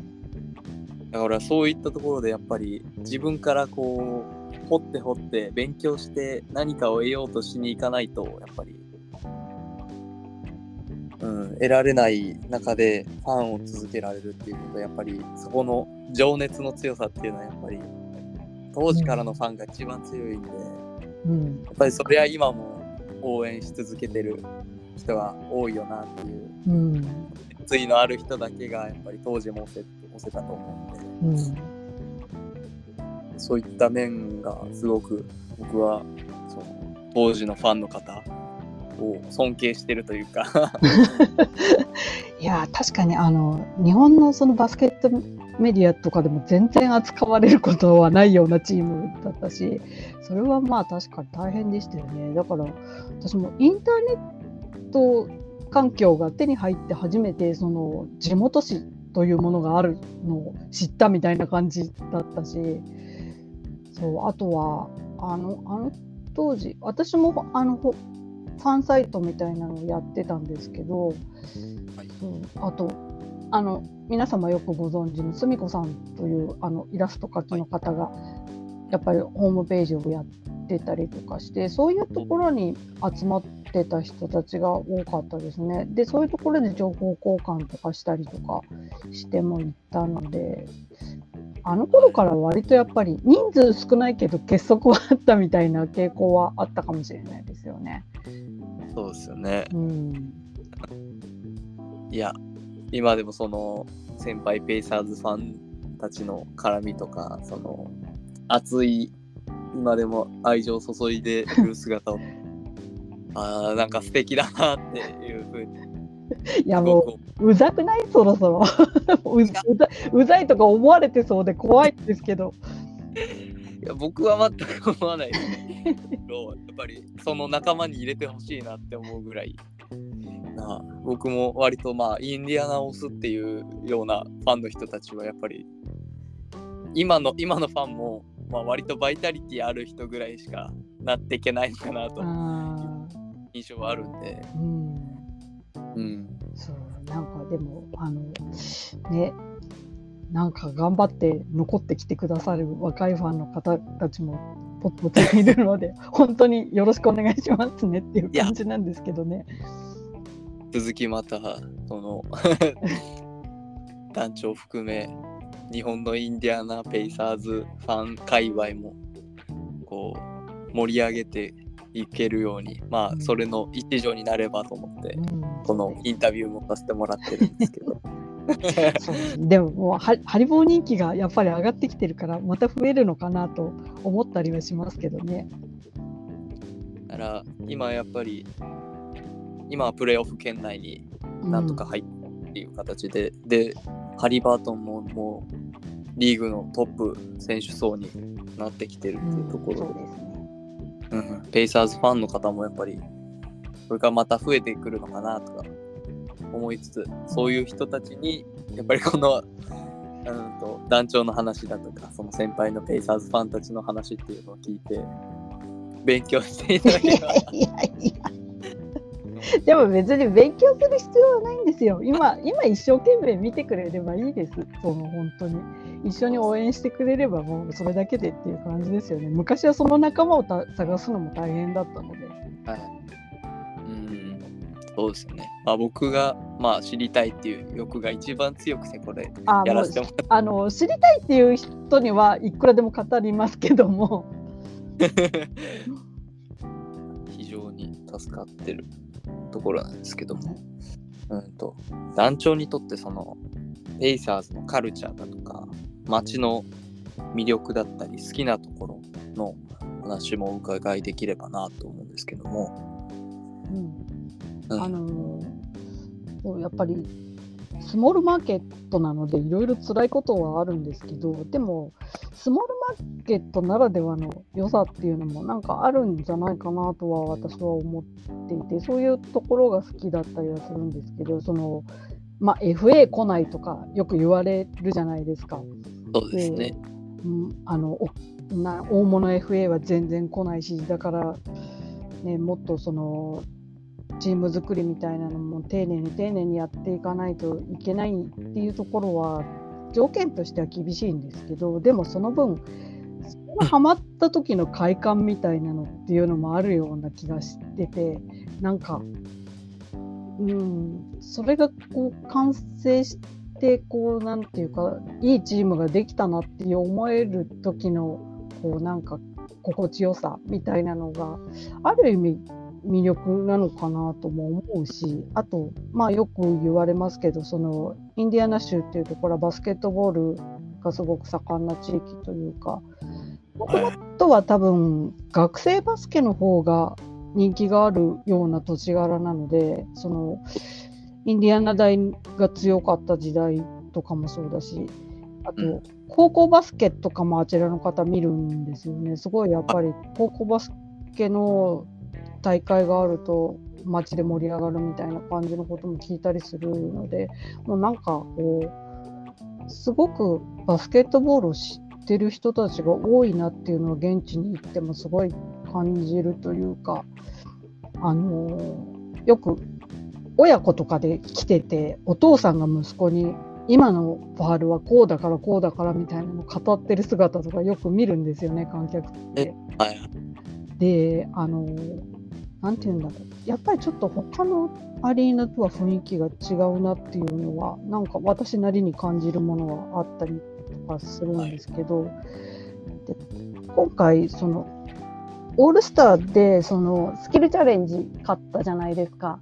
だからそういったところでやっぱり自分からこう掘って掘って勉強して何かを得ようとしに行かないとやっぱり、うん、得られない中でファンを続けられるっていうことはやっぱりそこの情熱の強さっていうのはやっぱり当時からのファンが一番強いんで、やうん。っぱりそれは今も応援し続けてる人が多いよなっていううん。熱意のある人だけがやっぱり当時も押せ押せたと思うんで。うん。そういった面がすごく僕はその当時のファンの方を尊敬してるというか。いや確かにあの日本のそのバスケットメディアとかでも全然扱われることはないようなチームだったしそれはまあ確かに大変でしたよね。だから私もインターネット環境が手に入って初めてその地元紙というものがあるのを知ったみたいな感じだったしそうあとはあのあの当時私もあのファンサイトみたいなのをやってたんですけど、そうあとあの皆様よくご存知のすみこさんというあのイラスト描きの方が、やっぱりホームページをやってたりとかしてそういうところに集まってた人たちが多かったですね。でそういうところで情報交換とかしたりとかしてもいったのであの頃から割とやっぱり人数少ないけど結束はあったみたいな傾向はあったかもしれないですよね。そうですよねうんいや今でもその先輩ペイサーズファンたちの絡みとかその熱い今でも愛情を注いでる姿を あーなんか素敵だなっていうふうにいやもうう。ざくない？そろそろ。う うざうざいとか思われてそうで怖いんですけど。いや僕は全く思わないですけど やっぱりその仲間に入れてほしいなって思うぐらい。な僕も割とまあインディアナオスっていうようなファンの人たちはやっぱり今の今のファンも、まあ、割とバイタリティある人ぐらいしかなっていけないのかなと。あ印象はあるんで、ーうんうん、そうなんかでもあのねなんか頑張って残ってきてくださる若いファンの方たちもポツポツいるので 本当によろしくお願いしますねっていう感じなんですけどね。続きまたその 団長含め日本のインディアナ・ペイサーズファン界隈もこ盛り上げていけるようにまあうん。それの一助になればと思って。うんこのインタビューもさせてもらってるんですけど でももうはハリボー人気がやっぱり上がってきてるからまた増えるのかなと思ったりはしますけどね。だから今やっぱり今はプレーオフ圏内になんとか入ったっていう形で、でハリバートンももうリーグのトップ選手層になってきてるっていうところで、そうですね。うんペイサーズファンの方もやっぱりこれからまた増えてくるのかなとか思いつつそういう人たちにやっぱりこの、うん、と団長の話だとかその先輩のペイサーズファンたちの話っていうのを聞いて勉強していただければいやいやでも別に勉強する必要はないんですよ。今、今一生懸命見てくれればいいです。その本当に。一緒に応援してくれればもうそれだけでっていう感じですよね。昔はその仲間をた探すのも大変だったので。はい。うん、そうですよね。まあ、僕が、まあ、知りたいっていう欲が一番強くて、これ、やらせてもあの知りたいっていう人にはいくらでも語りますけども。らって、非常に助かってるところなんですけども、うんと、団長にとって、その、ペイサーズのカルチャーだとか、街の魅力だったり、好きなところの話もお伺いできればなと思うんですけども、うんうんあのやっぱりスモールマーケットなのでいろいろ辛いことはあるんですけどでもスモールマーケットならではの良さっていうのもなんかあるんじゃないかなとは私は思っていてそういうところが好きだったりはするんですけどその、まあ、FA 来ないとかよく言われるじゃないですか。そうですね。うん、あのおな大物 FA は全然来ないしだから、ね、もっとそのチーム作りみたいなのも丁寧に丁寧にやっていかないといけないっていうところは条件としては厳しいんですけどでもその分そこがハマった時の快感みたいなのっていうのもあるような気がしててなんか、うん、それがこう完成してこうなんていうかいいチームができたなって思える時のこうなんか心地よさみたいなのがある意味魅力なのかなとも思うしあとまあよく言われますけどそのインディアナ州っていうところはバスケットボールがすごく盛んな地域というかもともとは多分学生バスケの方が人気があるような土地柄なのでそのインディアナ大が強かった時代とかもそうだしあと、うん。高校バスケとかもあちらの方見るんですよね。すごいやっぱり高校バスケの大会があると街で盛り上がるみたいな感じのことも聞いたりするのでもうなんかこうすごくバスケットボールを知ってる人たちが多いなっていうのは現地に行ってもすごい感じるというかあのよく親子とかで来ててお父さんが息子に今のファールはこうだからこうだからみたいなのを語ってる姿とかよく見るんですよね観客って。はい。であのなんて言うんだろうやっぱりちょっと他のアリーナとは雰囲気が違うなっていうのはなんか私なりに感じるものはあったりとかするんですけど、で今回そのオールスターでそのスキルチャレンジ勝ったじゃないですか。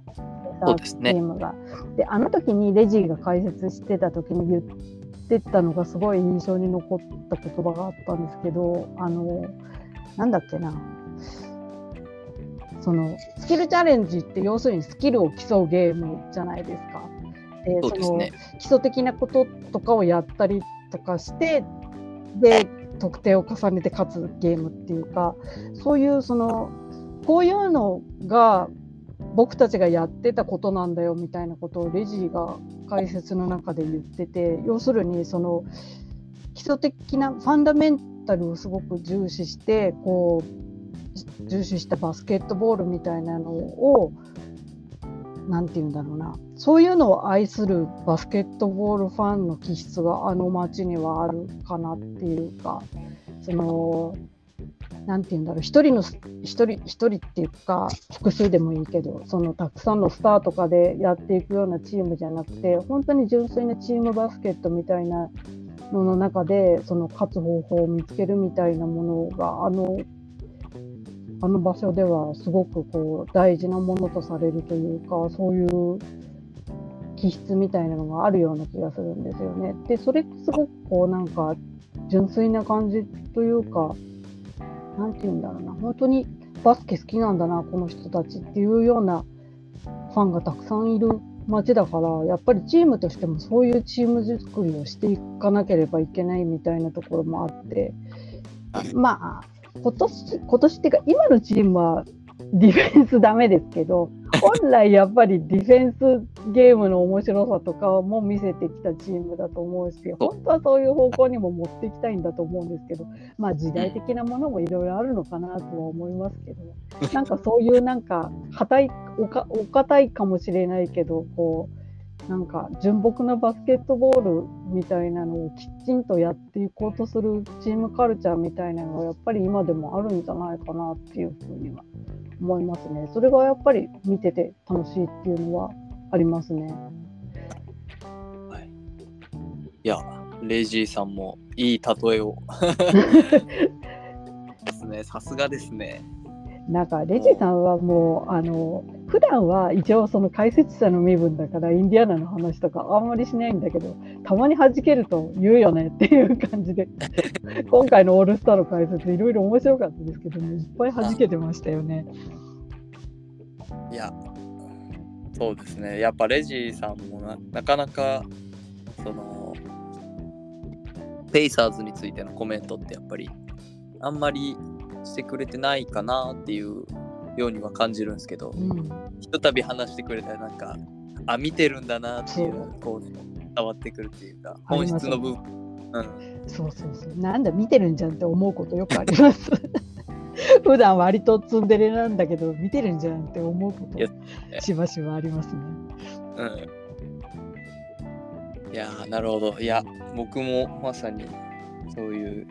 そうですねチームが。であの時にレジーが解説してた時に言ってたのがすごい印象に残った言葉があったんですけどあのなんだっけなそのスキルチャレンジって要するにスキルを競うゲームじゃないですか。でそうですね。基礎的なこととかをやったりとかしてで得点を重ねて勝つゲームっていうかそういうそのこういうのが僕たちがやってたことなんだよみたいなことをレジーが解説の中で言ってて要するにその基礎的なファンダメンタルをすごく重視してこう重視したバスケットボールみたいなのをなんて言うんだろうな。そういうのを愛するバスケットボールファンの気質があの街にはあるかなっていうかそのなんて言うんだろう。一人の一人一人っていうか複数でもいいけどそのたくさんのスターとかでやっていくようなチームじゃなくて本当に純粋なチームバスケットみたいなのの中でその勝つ方法を見つけるみたいなものがあのあの場所ではすごくこう大事なものとされるというかそういう気質みたいなのがあるような気がするんですよね。でそれってすごくこうなんか純粋な感じというか何て言うんだろうな。本当にバスケ好きなんだなこの人たちっていうようなファンがたくさんいる街だからやっぱりチームとしてもそういうチーム作りをしていかなければいけないみたいなところもあって。まあ今年今年っていうか今のチームはディフェンスダメですけど 本来やっぱりディフェンスゲームの面白さとかも見せてきたチームだと思うし本当はそういう方向にも持っていきたいんだと思うんですけどまあ時代的なものもいろいろあるのかなとは思いますけど なんかそういうなんか硬いおかお堅いかもしれないけどこうなんか純朴なバスケットボールみたいなのをきちんとやっていこうとするチームカルチャーみたいなのがやっぱり今でもあるんじゃないかなっていうふうには思いますね。それがやっぱり見てて楽しいっていうのはありますね。はい、いや、レジーさんもいい例えを。ですね、さすがですね。なんかレジさんはもうあの普段は一応その解説者の身分だからインディアナの話とかあんまりしないんだけどたまに弾けると言うよねっていう感じで 今回のオールスターの解説いろいろ面白かったですけどねいっぱい弾けてましたよね。いやそうですねやっぱレジーさんもななかなかそのペイサーズについてのコメントってやっぱりあんまりしてくれてないかなっていうようには感じるんですけど、うん、ひとたび話してくれたらなんかあ見てるんだなっていうこう伝わってくるっていうか本質の部分、うん、そうそうそう。なんだ見てるんじゃんって思うことよくあります。普段割とツンデレなんだけど見てるんじゃんって思うことしばしばありますね。うん。いやなるほど。いや僕もまさにそういう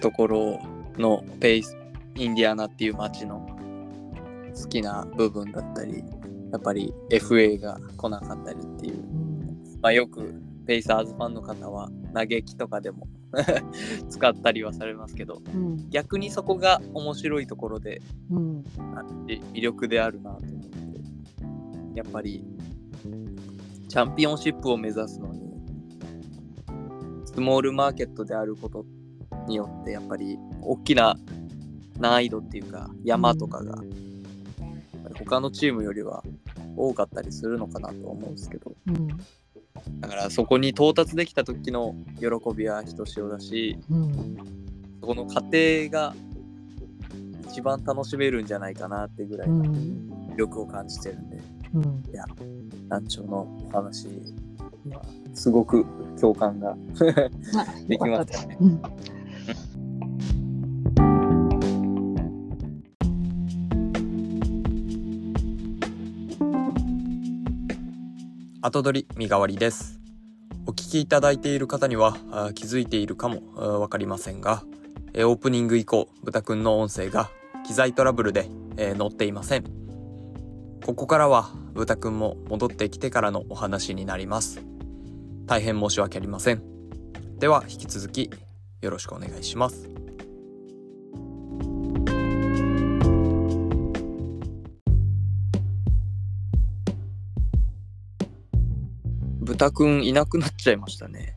ところのペースインディアナっていう街の好きな部分だったりやっぱり FA が来なかったりっていう、まあ、よくペイサーズファンの方は嘆きとかでも 使ったりはされますけど、うん、逆にそこが面白いところで、うん、魅力であるなと思って。やっぱりチャンピオンシップを目指すのにスモールマーケットであることによってやっぱり大きな難易度っていうか山とかが他のチームよりは多かったりするのかなと思うんですけど、うん、だからそこに到達できた時の喜びはひとしおだし、うん、そこの過程が一番楽しめるんじゃないかなってぐらいの魅力を感じてるんで、うん、いや団長のお話はすごく共感が できましたね。後取り身代わりです。お聞きいただいている方には気づいているかもわかりませんが、オープニング以降、豚くんの音声が機材トラブルで、え載っていません。ここからは豚くんも戻ってきてからのお話になります。大変申し訳ありません。では引き続きよろしくお願いします。豚くんいなくなっちゃいましたね。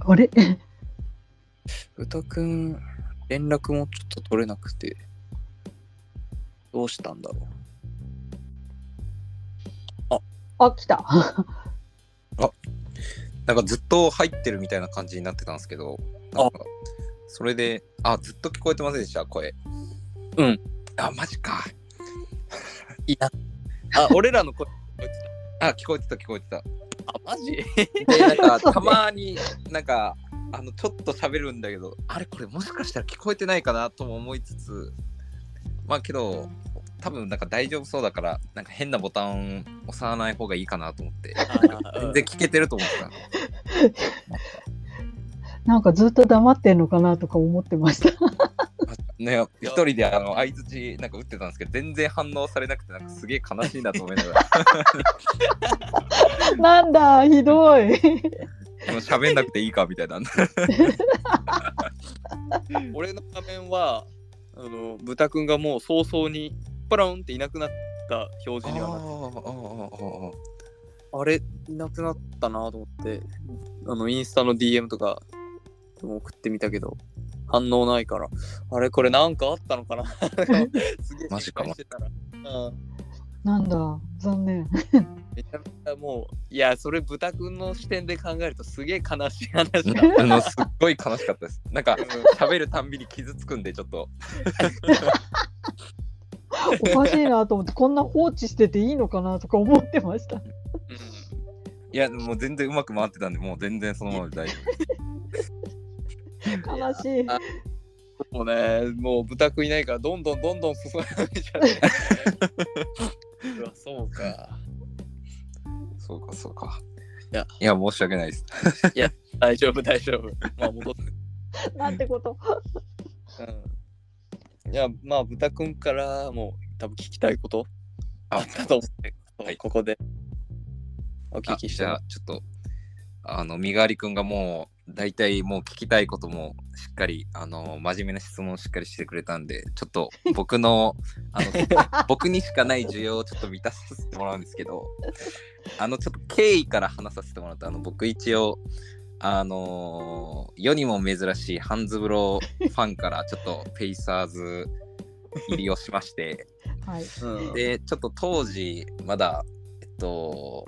あれ？豚くん、連絡もちょっと取れなくて、どうしたんだろう。あ、あ、来た。あ、なんかずっと入ってるみたいな感じになってたんですけど、なんかそれで、あ、ずっと聞こえてませんでした、声。うん。あ、マジか。いや。あ、俺らの声聞こえてた。あ、聞こえてた、聞こえてた。あ、マジ？で、なんか、たまになんか、あの、ちょっと喋るんだけど、あれこれもしかしたら聞こえてないかなとも思いつつ、まあけど、多分なんか大丈夫そうだから、なんか変なボタン押さない方がいいかなと思って、全然聞けてると思った。なんかずっと黙ってんのかなとか思ってました。ね、一人であの相づちなんか打ってたんですけど全然反応されなくてなんかすげえ悲しいなと思いながら。なんだひどい。もう喋んなくていいかみたいな。俺の画面はあの豚くんがもう早々にパランっていなくなった表示にはなってああれいなくなったなと思ってあのインスタの DM とかでも送ってみたけど反応ないから。あれこれなんかあったのかな？すげえマジかしてたら、うん、なんだ、残念。めちゃめちゃもういやそれ豚くんの視点で考えるとすげえ悲しい話。だあのすっごい悲しかったです。なんか喋るたんびに傷つくんでちょっと。おかしいなと思って、こんな放置してていいのかなとか思ってました。うん。いやもう全然うまく回ってたんでもう全然そのままで大丈夫。悲しい。もうね、もう豚くんいないから、どんどんどんどん進められちゃう。う わそうか。そうかそうか。いやいや申し訳ないです。大丈夫、大丈夫。まあ、戻って。なんてこと。うん。いや、まあ、豚くんからも多分聞きたいことあったと思って、はいここでお聞きしてまあちょっとあの身代わりくんがもう大体もう聞きたいこともしっかりあの真面目な質問をしっかりしてくれたんでちょっと僕のあの 僕にしかない需要をちょっと満たさせてもらうんですけどあのちょっと経緯から話させてもらうとあの僕一応あの世にも珍しいハンズブロファンからちょっとペイサーズ入りをしまして。はい。うん、でちょっと当時まだえっと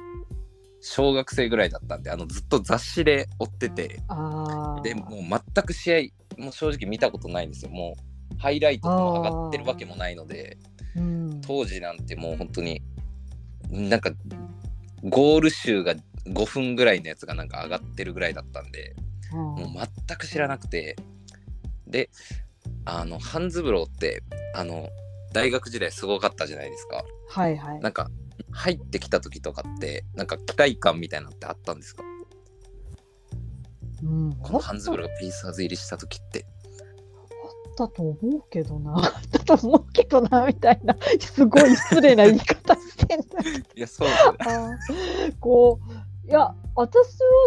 小学生ぐらいだったんであのずっと雑誌で追ってて。でもう全く試合もう正直見たことないんですよもうハイライトも上がってるわけもないのでうん。当時なんてもう本当になんかゴール集が5分ぐらいのやつがなんか上がってるぐらいだったんでもう全く知らなくてであのハンズブローってあの大学時代すごかったじゃないですかはいはい。なんか入ってきた時とかってなんか期待感みたいなのってあったんですか？うん。このハンズブローがペイサーズ入りした時ってあったと思うけどな。あったと思うけどな、みたいな。すごい失礼な言い方してんだ。いやそうですよねこう、いや、私は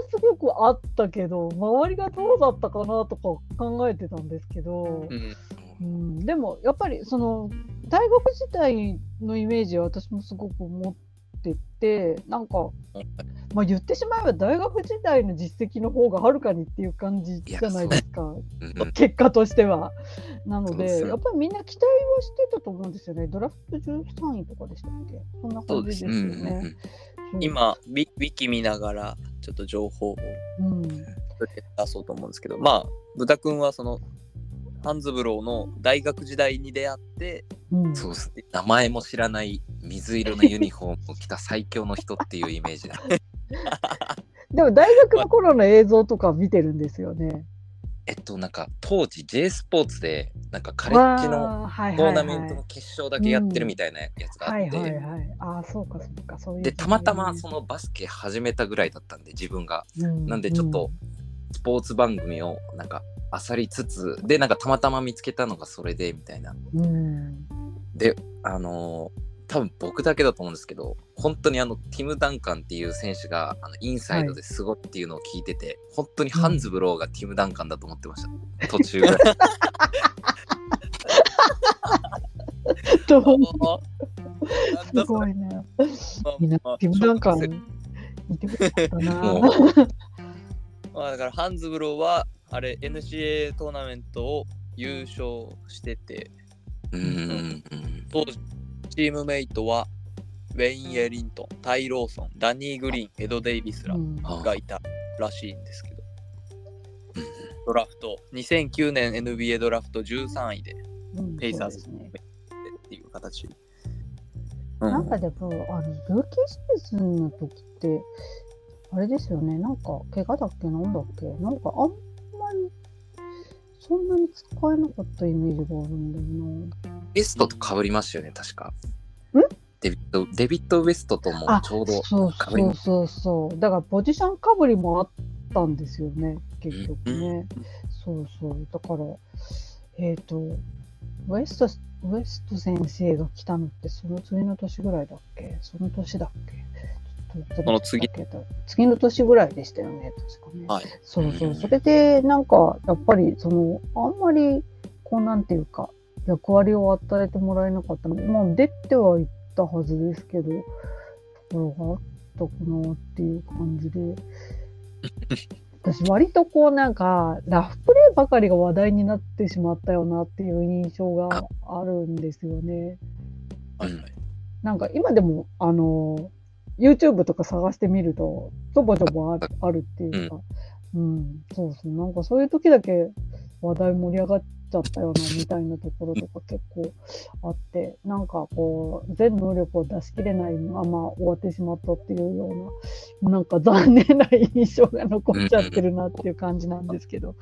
すごくあったけど、周りがどうだったかなとか考えてたんですけど、うんうん、でもやっぱりその大学時代のイメージは私もすごく持ってて、なんか、まあ、言ってしまえば大学時代の実績の方がはるかにっていう感じじゃないですか、う。んうん。結果としては。なので、やっぱりみんな期待はしてたと思うんですよね。ドラフト13位とかでしたっけ？そんな感じですようんうんうん。ね。今ウィ、キ見ながら、ちょっと情報をうん、出そうと思うんですけど、まあ、豚くんはその、ハンズブローの大学時代に出会って、うん、そうです。ね名前も知らない水色のユニフォームを着た最強の人っていうイメージだ。でも大学の頃の映像とか見てるんですよね。えっとなんか当時 J スポーツでなんかカレッジのトーナメントの決勝だけやってるみたいなやつがあって、はいはいはい。ああ、そうかそうか、そういう、でたまたまそのバスケ始めたぐらいだったんで自分が。うん、なんでちょっとスポーツ番組をなんか漁りつつでなんかたまたま見つけたのがそれでみたいな。うん、うん。であのー多分僕だけだと思うんですけど本当にあのティム・ダンカンっていう選手があのインサイドですごいっていうのを聞いてて、本当にハンズ・ブローがティム・ダンカンだと思ってました、途中ぐらいどうあすごいね。まあみんなまあティム・ダンカン小学生見てほしかったな。まあ、だからハンズブローはあれ NCA トーナメントを優勝してて。うん。うんうん当時チームメイトはウェイン・エリントン、タイ・ローソン、ダニー・グリーン、エド・デイビスらがいたらしいんですけど、ドラフト2009年 NBA ドラフト13位でうん。ペイサーズそうですね。っていう形。なんかでも、あの、ルーキーシーズンの時って、あれですよね、なんか、怪我だっけ、なんだっけ、なんか、あんまり、そんなに使えなかったイメージがあるんだよな。ウエストと被りましたよね確かん？デビッドデビッド・ウエストともあちょうどそうそうそうそう。だから、ポジションかぶりもあったんですよね、結局ね。そうそう。だから、えっ、と、ウエスト、ウエスト先生が来たのって、その次の年ぐらいだっけ？その年だっけ？その次次の年ぐらいでしたよね、確かね。はい。そうそう。それで、なんか、やっぱり、その、あんまり、こう、なんていうか、役割を与えてもらえなかったのまあ出てはいったはずですけどところがあったかなっていう感じで 私割とこうなんかラフプレーばかりが話題になってしまったよなっていう印象があるんですよね。はいはい。なんか今でもあの YouTube とか探してみるとちょぼちょぼあるっていうか、うん、そうそう。なんかそういう時だけ話題盛り上がっちゃったよなみたいなところとか結構あってなんかこう全能力を出し切れないまま終わってしまったっていうようななんか残念な印象が残っちゃってるなっていう感じなんですけど。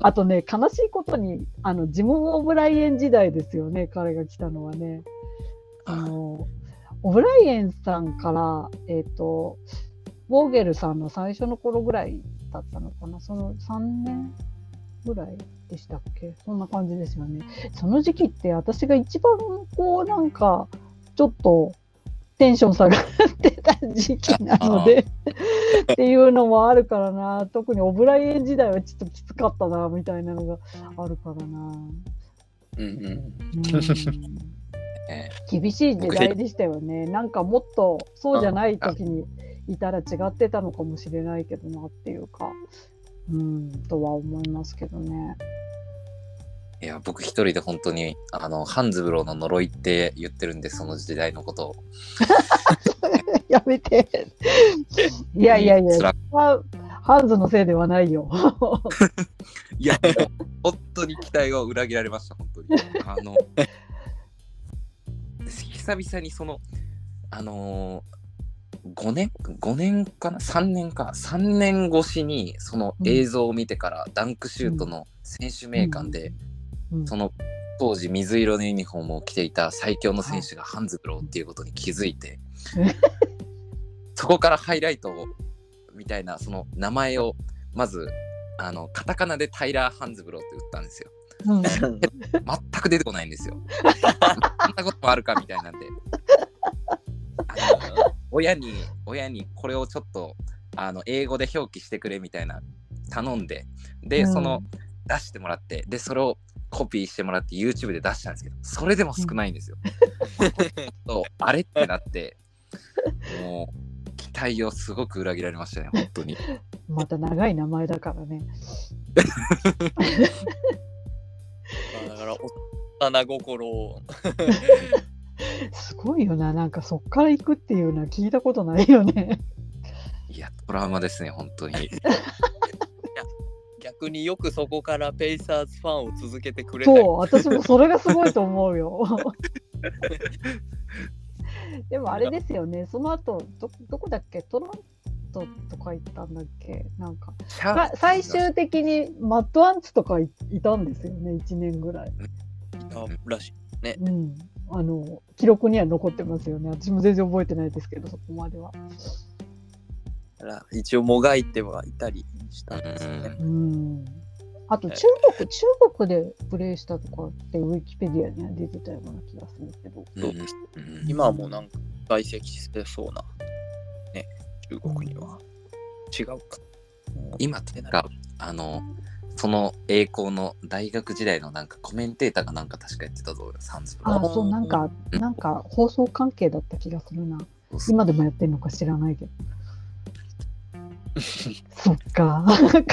あとね悲しいことにあのジム・オブライエン時代ですよね彼が来たのはね。あのオブライエンさんから、えっ、と、ボーゲルさんの最初の頃ぐらいだったのかな、その3年ぐらいでしたっけ？そんな感じですよね。その時期って私が一番こうなんか、ちょっとテンション下がってた時期なので、っていうのもあるからな、特にオブライエン時代はちょっときつかったな、みたいなのがあるからな。うんうん。うんえ厳しい時代でしたよね。なんかもっとそうじゃない時にいたら違ってたのかもしれないけどなっていうか、うん、とは思いますけどね。いや、僕一人で本当に、あの、ハンズブローの呪いって言ってるんで、その時代のことを。やめて。いやいやいや、ハンズのせいではないよ。いや、本当に期待を裏切られました、本当に。あの、久々にその、あのー、5年 ?5 年かな ?3 年か。3年越しにその映像を見てから、ダンクシュートの選手名鑑で、うんその当時水色のユニフォームを着ていた最強の選手がハンズブローっていうことに気づいて、そこからハイライトをみたいなその名前をまずあのカタカナでタイラー・ハンズブローって打ったんですよ。うん 全く出てこないんですよ。そんなこともあるかみたいなんで。あの親に親にこれをちょっとあの英語で表記してくれみたいな頼んでで、うんその出してもらってでそれをコピーしてもらって YouTube で出したんですけどそれでも少ないんですよ。そうあれってなってもう期待をすごく裏切られましたね本当に。また長い名前だからね。だから、幼心を。すごいよな。なんかそっから行くっていうのは聞いたことないよね。いやトラウマですね本当に。逆によくそこからペイサーズファンを続けてくれたそう、私もそれがすごいと思うよ。でもあれですよね、その後どどこだっけ、トロントとか行ったんだっけ、なんか、さ最終的にマットアンツとかいいたんですよね、1年ぐらい。あらしい。うん、あの記録には残ってますよね、私も全然覚えてないですけど、そこまでは。一応もがいてはいたりしたんですよね。うん。あとはい。中国、中国でプレイしたとかってウィキペディアには出てたような気がするけど。うん。うん。今はもうなんか在籍してそうな、ね、中国には。違うか。今ってなんかあのその栄光の大学時代のなんかコメンテーターがなんか確かやってたぞサンズブロあーそうなんか、うん。なんか放送関係だった気がするな。そうそう。今でもやってるのか知らないけど。そっか、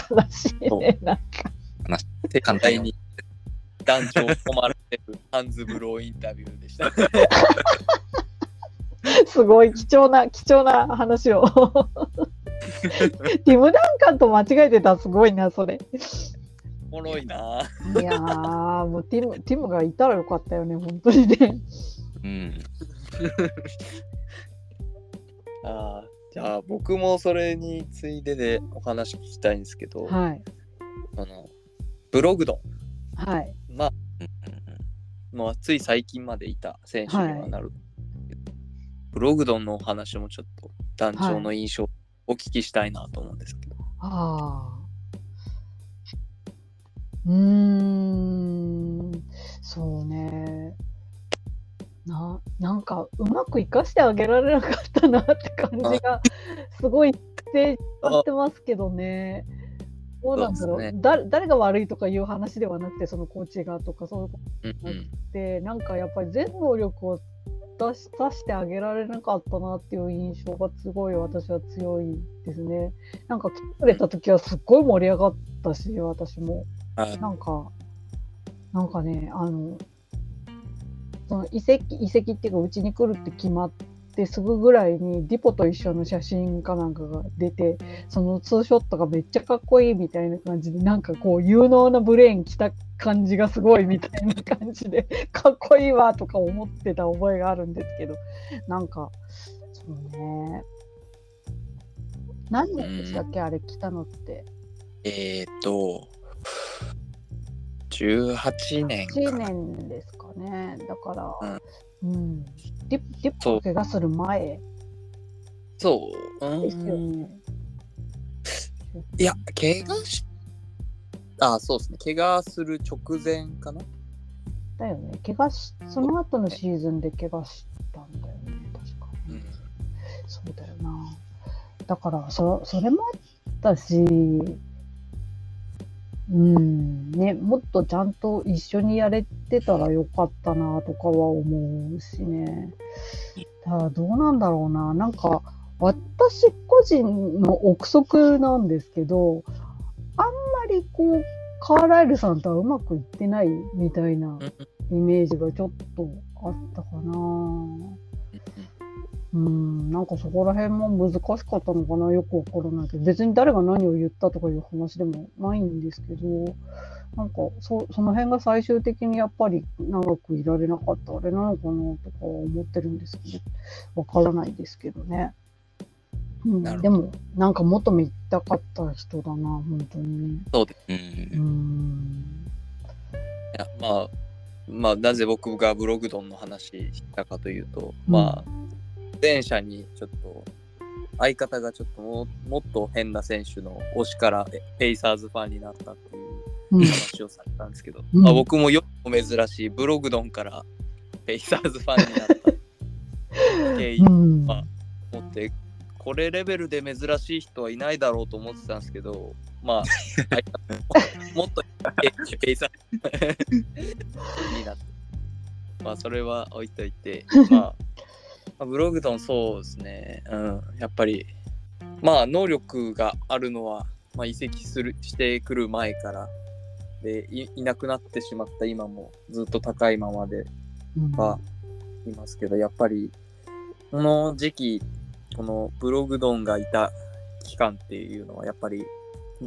悲しいね、なんか。簡単に団長を止まれてるハンズブローインタビューでした。すごい貴重な、貴重な話を。ティム・ダンカンと間違えてた、すごいな、それ。おもろいな。いやー、もうティム、ティムがいたらよかったよね、本当にね。うんあーじゃあ僕もそれについででお話聞きたいんですけど、はい。あのブログドン、はい。まあ、まあ、つい最近までいた選手にはなる、ブログドンのお話もちょっと団長の印象をお聞きしたいなと思うんですけど、ああ。うーん、そうね。な、なんかうまく生かしてあげられなかったなって感じがすごいしてやってますけどね。どうなんだろうだ誰が悪いとかいう話ではなくてそのコーチがとかそういうこうんうん。とでなんかやっぱり全能力を出し出してあげられなかったなっていう印象がすごい私は強いですね。なんか来てくれた時はすっごい盛り上がったし私もはいなんかなんかねあのその遺跡遺跡っていうかうちに来るって決まってすぐぐらいにディポと一緒の写真かなんかが出てそのツーショットがめっちゃかっこいいみたいな感じでなんかこう有能なブレーン着た感じがすごいみたいな感じで かっこいいわとか思ってた覚えがあるんですけどなんかそうね。何年でしたっけ？あれ来たのって。えっ、ー、と、18年か1な。年ですかね。だからうんうん、ディップそう怪我する前そう。うですよーん。ね。いや、怪我し、あ、そうですね。怪我する直前かな？だよね。怪我し、その後のシーズンで怪我したんだよね。確か。うん。そうだよな。だから、そそれもあったし、うん、ね、もっとちゃんと一緒にやれてたらよかったなとかは思うしね。ただ、どうなんだろうな。なんか、私個人の憶測なんですけど、あんまりこう、カーライルさんとはうまくいってないみたいなイメージがちょっとあったかな。うん、なんかそこら辺も難しかったのかな、よくわからないけど、別に誰が何を言ったとかいう話でもないんですけど、なんかそその辺が最終的にやっぱり長くいられなかったあれなのかなとか思ってるんですけど、わからないですけどね。うん、でも、なんか求めたかった人だな、本当にね。そうです。ううん。ん。いや、まあ、まあ、なぜ僕がブログドンの話したかというと、うんまあ、前者にちょっと、相方がちょっとももっと変な選手の推しからえペイサーズファンになったっていううん。話をされたんですけど、うん。まあ、僕もよく珍しいブログドンからペイサーズファンになった経緯を持って、これレベルで珍しい人はいないだろうと思ってたんですけど、まあ、もっとペイサーになって。まあ、それは置いといて、まあ、まあブログドンそうですね、うん、やっぱり、まあ、能力があるのは、まあ、移籍するしてくる前からでい、いなくなってしまった今もずっと高いままでうん。はいますけど、やっぱり、この時期、このブログドンがいた期間っていうのは、やっぱり、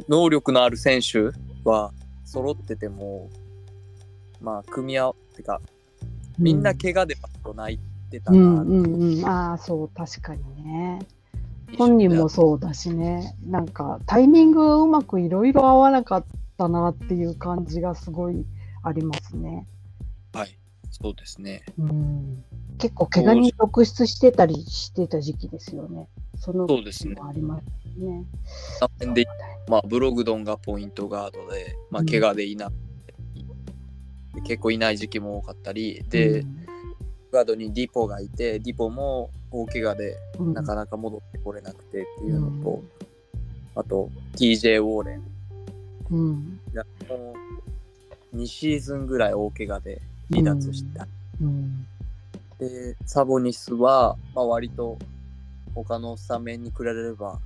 能力のある選手は揃ってても、まあ、組み合わてか、みんな怪我でパッと泣いてたうなっていう。んうんうん、ああそう確かにね。本人もそうだしね。なんかタイミングがうまくいろいろ合わなかったなっていう感じがすごいありますね、はい、そうですね。うん、結構怪我に続出してたりしてた時期ですよね。そのそうですね。もありますね。3年で、まあ、ブログドンがポイントガードで、まあ、怪我でいなくて、で結構いない時期も多かったり、で、ガードにディポがいて、ディポも大怪我でうん。なかなか戻ってこれなくてっていうのと、あと TJ ウォーレン。うん。がもう2シーズンぐらい大怪我で離脱した。うん。で、サボニスは、まあ、割と他のスタメンに比べれば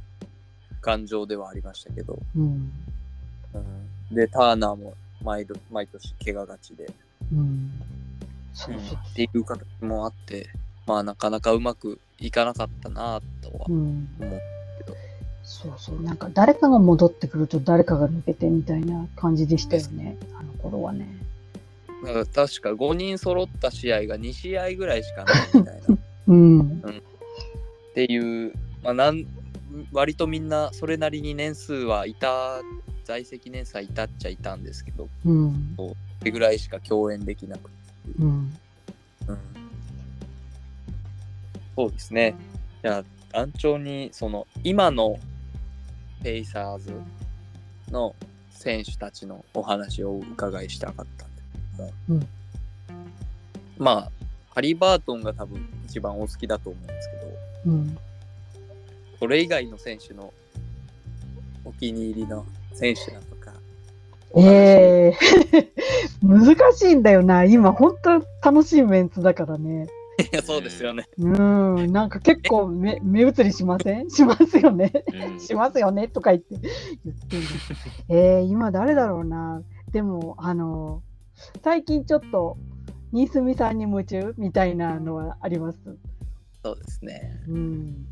頑丈ではありましたけど、うん。うん、で、ターナーも毎度毎年怪我がちで、うんっていう形もあって、まあなかなかうまくいかなかったなとはうん。思う。そうそう、なんか誰かが戻ってくると誰かが抜けてみたいな感じでしたよね、あの頃はね。なんか確か5人揃った試合が2試合ぐらいしかないみたいな。っ うん、ていう、まあなん割とみんなそれなりに年数はいた、在籍年数はいたっちゃいたんですけど、うん、それぐらいしか共演できなくて。うん、うん。そうですね。じゃあ、団長に、その、今のペイサーズの選手たちのお話をお伺いしたかったんですけども、うん。まあ、ハリバートンが多分一番お好きだと思うんですけど、うん。それ以外の選手のお気に入りの選手だとか。え え難しいんだよな。今、本当楽しいメンツだからね。いや、そうですよね。うん、なんか結構目 目移りしません？しますよね。うんしますよね？とか言って言ってんの。えー、今誰だろうな。でも、あの、最近ちょっと、新住さんに夢中みたいなのはあります？そうですね。うん。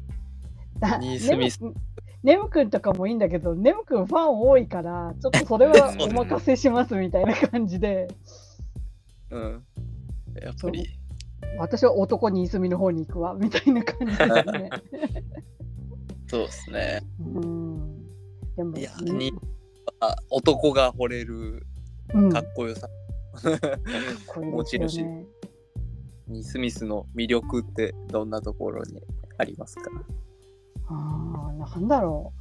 だ新住ネムネム君とかもいいんだけど、ネム君ファン多いから、ちょっとそれは お任せしますみたいな感じで、うん。やっぱり、私は男新住の方に行くわみたいな感じですね。そうですね。うん。でも、いや、にあ男が惚れるうん、かっこよさ。これですよね。にスミスの魅力ってどんなところにありますか？ああ、なんだろう。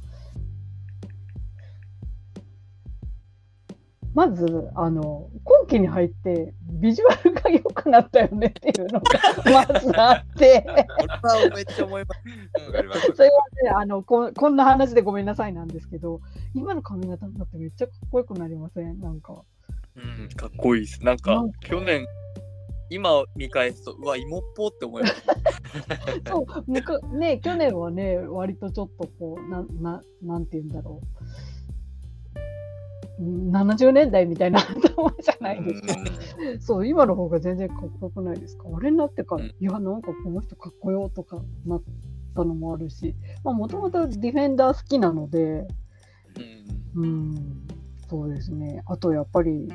まず、あの、今期に入って、ビジュアルが良くなったよねっていうのが、まずあって、めっちゃ思います。すそれはねあのこ、こんな話でごめんなさいなんですけど、今の髪型だってめっちゃかっこよくなりません？なんか。うん、かっこいいです。なんか去年、今見返すと、うわ、芋っぽって思います。そう、ね、去年はね、割とちょっとこう、なん、ななんて言うんだろう。うん70年代みたいな頭じゃないですか。そう、今の方が全然かっこよくないですか。あれになってから、うんいや、なんかこの人かっこよとかなったのもあるし、まあ、もともとディフェンダー好きなので、うんうん、そうですね。あと、やっぱり、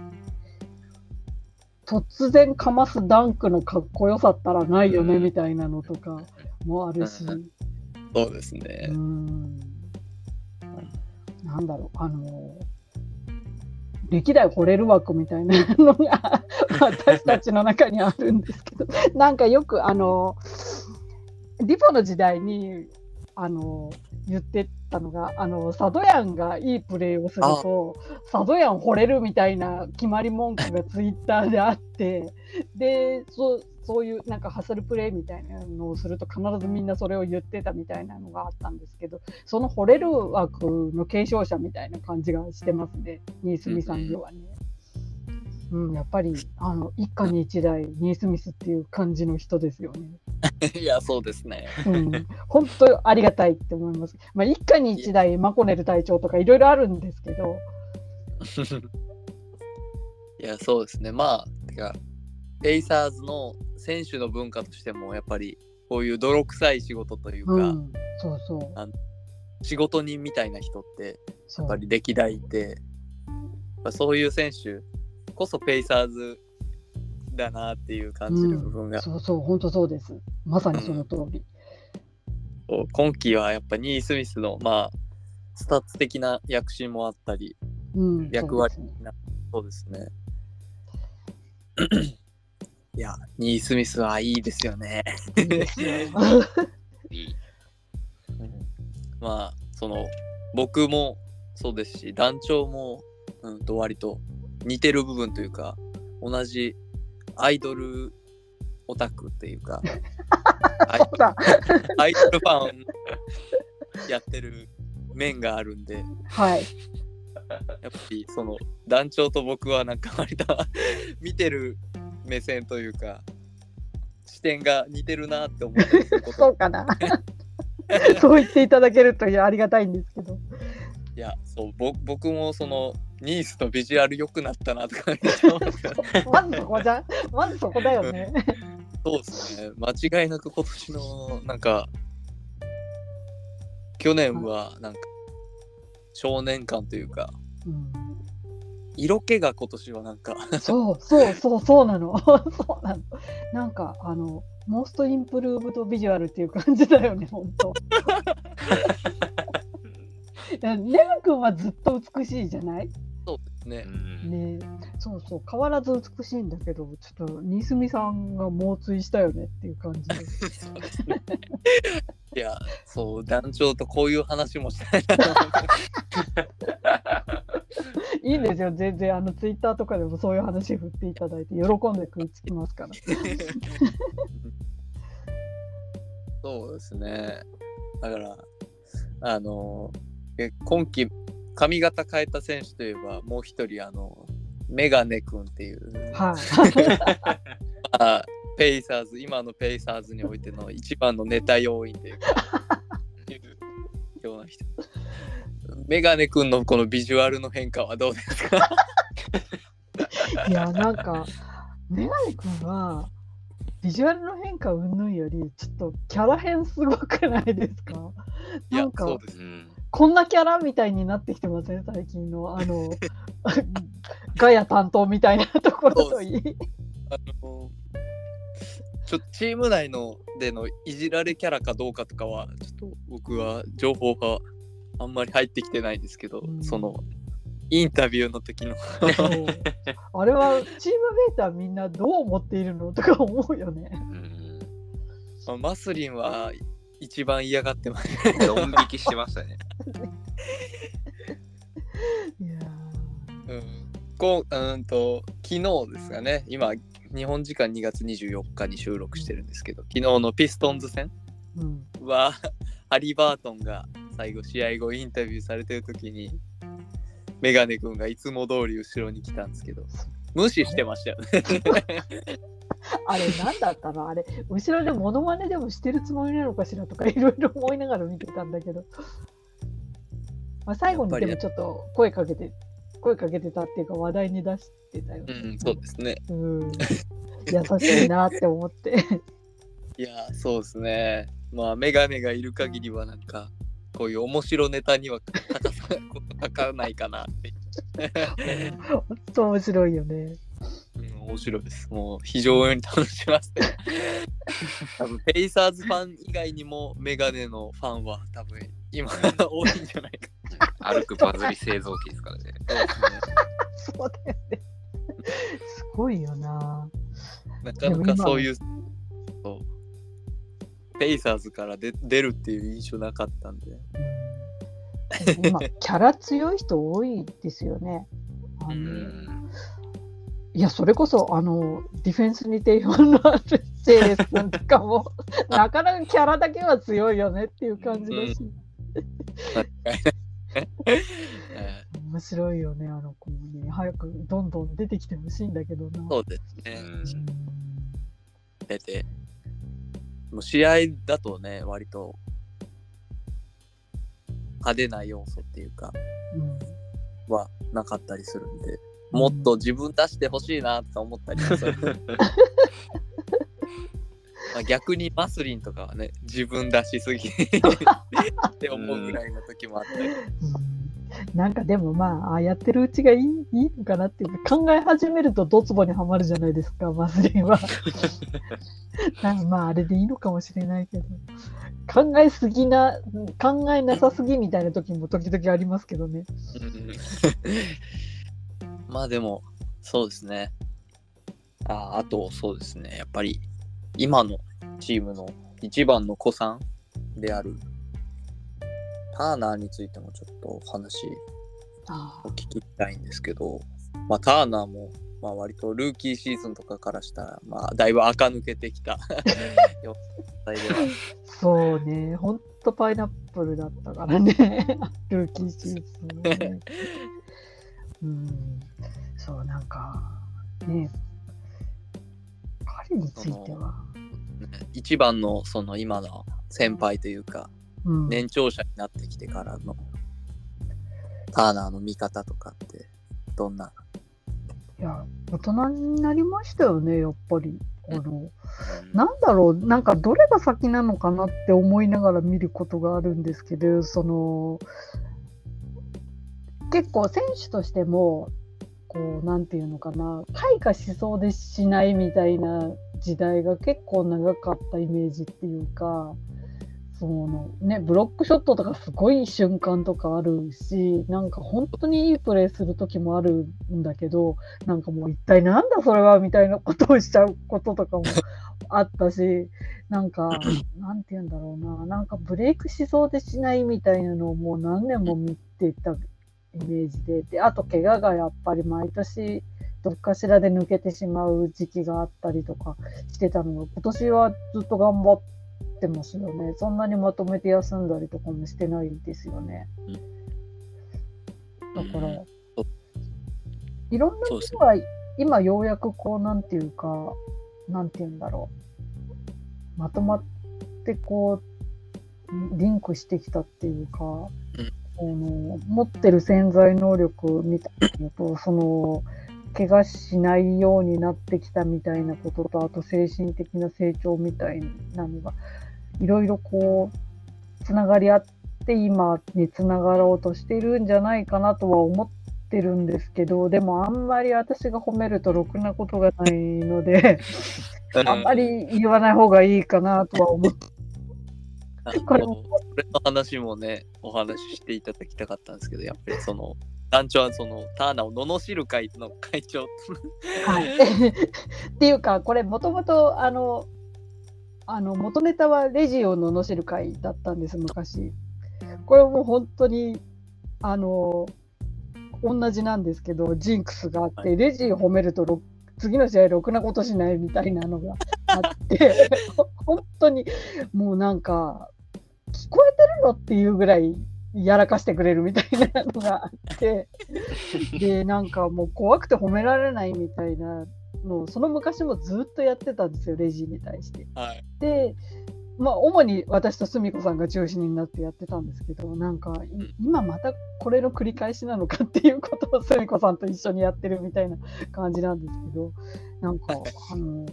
突然かますダンクのかっこよさったらないよね、うん。みたいなのとかもあるし、そうですね。う。ん、なんだろう、あの、歴代惚れる枠みたいなのが 私たちの中にあるんですけど、なんかよくあの、リポの時代にあの言ってたのが、あのサドヤンがいいプレーをすると、サドヤン惚れるみたいな決まり文句がツイッターであって、で、そうそういうなんかハッスルプレーみたいなのをすると必ずみんなそれを言ってたみたいなのがあったんですけど、その惚れる枠の継承者みたいな感じがしてますね、新住さんにはね。うん、やっぱりあの一家に一代、ニースミスっていう感じの人ですよね。いや、そうですね。うん、本当ありがたいって思います。まあ、一家に一代、マコネル隊長とかいろいろあるんですけど、いや、そうですね。まあ、てか、ペイサーズの選手の文化としても、やっぱりこういう泥臭い仕事というか、うん、そうそう。仕事人みたいな人って、やっぱり歴代いて、まあそういう選手こそペイサーズだなっていう感じる部分が、そうそう、本当そうです。まさにその通り。こう今季はやっぱニースミスの、まあ、スタッツ的な躍進もあったり、うん、役割そうですねそうですね。いや、ニースミスはいいですよね。まあ、その、僕もそうですし、団長も、うんと割と似てる部分というか、同じアイドルオタクっていうか、アイアイドルファンやってる面があるんで、はい。やっぱりその団長と僕はなんか割と 見てる目線というか、視点が似てるなって思ったりすることそうかな。そう言っていただけるとありがたいんですけど。いや、そう、ぼ僕もそのニースのビジュアル良くなったなとかまずそこじゃん。まずそこだよね。そうですね。間違いなく今年のなんか、去年はなんか少年感というか、うん色気が今年はなんか、そうそうそうそうなの。そうなの。なんかあのモーストインプルーブドビジュアルっていう感じだよね、本当。ネム君はずっと美しいじゃない？そうですねう。んねそうそう変わらず美しいんだけどちょっと新住さんが猛追したよねっていう感じですね いや、そう、団長とこういう話もしたい。いいんですよ全然あのツイッターとかでもそういう話振っていただいて喜んで食いつきますから そうですね。だから、あの、え今季髪型変えた選手といえば、もう一人、あの、メガネ君っていう、はい。あペイサーズ、今のペイサーズにおいての一番のネタ要因というか、いうような人。メガネ君のこのビジュアルの変化はどうですか？いや、なんか、メガネ君は、ビジュアルの変化云々より、ちょっとキャラ変すごくないですか？なん、かそう、です。うん。こんなキャラみたいになってきてません最近の、あの、ガヤ担当みたいなところといい。あのちょっとチーム内のでのいじられキャラかどうかとかは、ちょっと僕は情報があんまり入ってきてないんですけど、うんそのインタビューの時のあれはチームメイトはみんなどう思っているのとか思うよね。うんまあマスリンは一番嫌がってます。ドン引きしてましたね。いやうん、こううんと昨日ですかね、今、日本時間2月24日に収録してるんですけど、昨日のピストンズ戦。ーうん、は、ハリバートンが最後、試合後インタビューされてる時に、メガネ君がいつも通り後ろに来たんですけど、無視してましたよね。あれ何だったの？あれ後ろでモノマネでもしてるつもりなのかしらとかいろいろ思いながら見てたんだけど、まあ、最後にでもちょっと声かけて声かけてたっていうか話題に出してたよね。うん、そうですね。うん優しいなって思って。いや、そうですね。まあ、メガネがいる限りは、なんか、こういう面白ネタには欠かさかかないかなって。本当面白いよね。うん、面白いです。もう非常に楽しめますね。多分ペイサーズファン以外にもメガネのファンは多分今多いんじゃないか。歩くバズり製造機ですからね。そうですね。そうだよね。すごいよな。なかなかそういう、そうペイサーズからで出るっていう印象なかったんで。うん今、キャラ強い人多いですよね。あのうん。いや、それこそ、あの、ディフェンスに定評のある JS 君とかも、なかなかキャラだけは強いよねっていう感じだし、え 面白いよね、あの子もね。早くどんどん出てきてほしいんだけどな。そうですね。うん出て。もう試合だとね、割と派手な要素っていうか、うんはなかったりするんで、もっと自分出してほしいなとか思ったりもする。まあ逆にマスリンとかはね、自分出しすぎ って思うぐらいの時もあったり。うんなんかでもまあ、ああやってるうちがいいいいのかなっていうか、考え始めるとドツボにはまるじゃないですか、マスリンは。なんかまあ、あれでいいのかもしれないけど、考えすぎな、考えなさすぎみたいな時も時々ありますけどね。うん まあでも、そうですね。ああと、そうですね。やっぱり、今のチームの一番の子さんである、ターナーについてもちょっとお話あを聞きたいんですけど、まあ、ターナーも、まあ、割とルーキーシーズンとかからしたら、まあ、だいぶ垢抜けてきた そうね、ほんとパイナップルだったからね、ルーキーシーズンはね。うん、そう、なんか、ね、彼については、一番のその今の先輩というか、うん、年長者になってきてからのターナーの見方とかってどんな？いや、大人になりましたよね、やっぱり。あの、なんだろう、なんかどれが先なのかなって思いながら見ることがあるんですけど、その、結構選手としても、こう、なんていうのかな、開花しそうでしないみたいな時代が結構長かったイメージっていうか、そのね、ブロックショットとかすごい瞬間とかあるし、なんか本当にいいプレーする時もあるんだけど、なんかもう一体なんだそれはみたいなことをしちゃうこととかもあったし、なんか、なんて言うんだろうな、なんかブレイクしそうでしないみたいなのをもう何年も見てたイメージで、で、あと怪我がやっぱり毎年どっかしらで抜けてしまう時期があったりとかしてたのが、今年はずっと頑張ってますよね。そんなにまとめて休んだりとかもしてないですよね。だから、うん。いろんな人が今ようやくこうなんていうかなんていうんだろう。まとまってこうリンクしてきたっていうか、あの持ってる潜在能力みたいなのとその怪我しないようになってきたみたいなこととあと精神的な成長みたいなのがいろいろこうつながり合って今につながろうとしてるんじゃないかなとは思ってるんですけどでもあんまり私が褒めるとろくなことがないのであんまり言わない方がいいかなとは思ってこれこれの話もね、お話ししていただきたかったんですけど、やっぱりその、団長はその、ターナを罵る会の会長。はい、っていうかこれもともとあのあの元ネタはレジを罵る会だったんです昔。これも本当にあの同じなんですけどジンクスがあって、はレジを褒めるとろ次の試合ろくなことしないみたいなのがあって 本当にもうなんか聞こえてるのっていうぐらいやらかしてくれるみたいなのがあって でなんかもう怖くて褒められないみたいなのをその昔もずっとやってたんですよレジに対して。はい。でまあ主に私と澄子さんが中心になってやってたんですけどなんかい今またこれの繰り返しなのかっていうことを澄子さんと一緒にやってるみたいな感じなんですけどなんかあの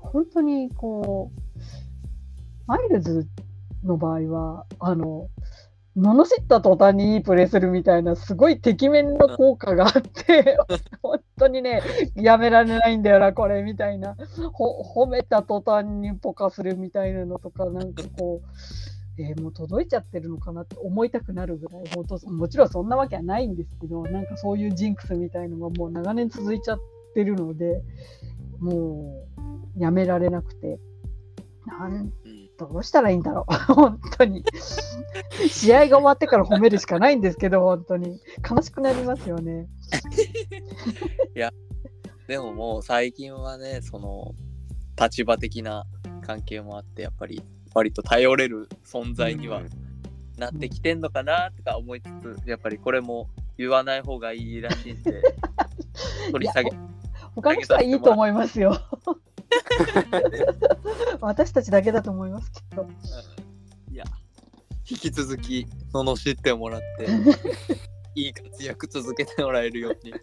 本当にこうマイルズの場合はあの罵った途端にいいプレーするみたいなすごいてきめんの効果があって 本当にねやめられないんだよなこれみたいな。ほ褒めた途端にポカするみたいなのとかなんかこう、えーもう届いちゃってるのかなって思いたくなるぐらい。本当もちろんそんなわけはないんですけどなんかそういうジンクスみたいのがもう長年続いちゃってるのでもうやめられなくて。なんうんどうしたらいいんだろう 本当に試合が終わってから褒めるしかないんですけど本当に悲しくなりますよね。でももう最近はね、その、立場的な関係もあって、やっぱり、割と頼れる存在にはなってきてんのかなとか思いつつ、やっぱりこれも言わない方がいいらしいんで、取り下げ、他の人はいいと思いますよ。私たちだけだと思いますけど。いや、引き続き、罵ってもらって、いい活躍続けてもらえるように。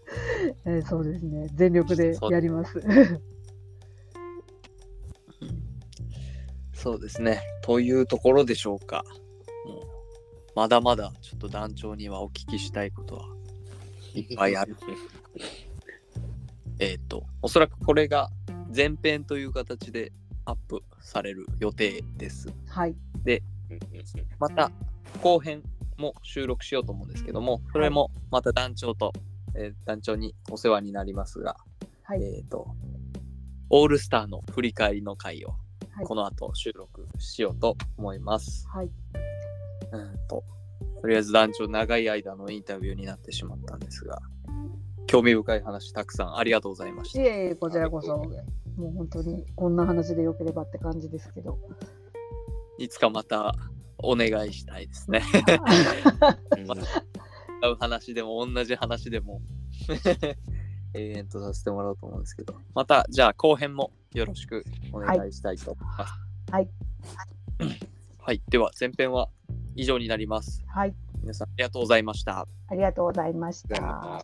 えーそうですね。全力でやります。そうですね。というところでしょうか。もうまだまだちょっと団長にはお聞きしたいことはいっぱいある。えっと、おそらくこれが前編という形でアップされる予定です。はい。また後編も収録しようと思うんですけども、それもまた団長と、えー団長にお世話になりますが、はい。えっ、と、オールスターの振り返りの回をはいこの後収録しようと思います。はい。うんと、とりあえず団長長い間のインタビューになってしまったんですが、興味深い話たくさんありがとうございました。いえいえ、こちらこそ。もう本当にこんな話でよければって感じですけど。いつかまたお願いしたいですね。合う話でも同じ話でも 永遠とさせてもらおうと思うんですけど、またじゃあ後編もよろしくお願いしたいと思います。はい。はい、では前編は以上になります。はい。皆さんありがとうございました。ありがとうございました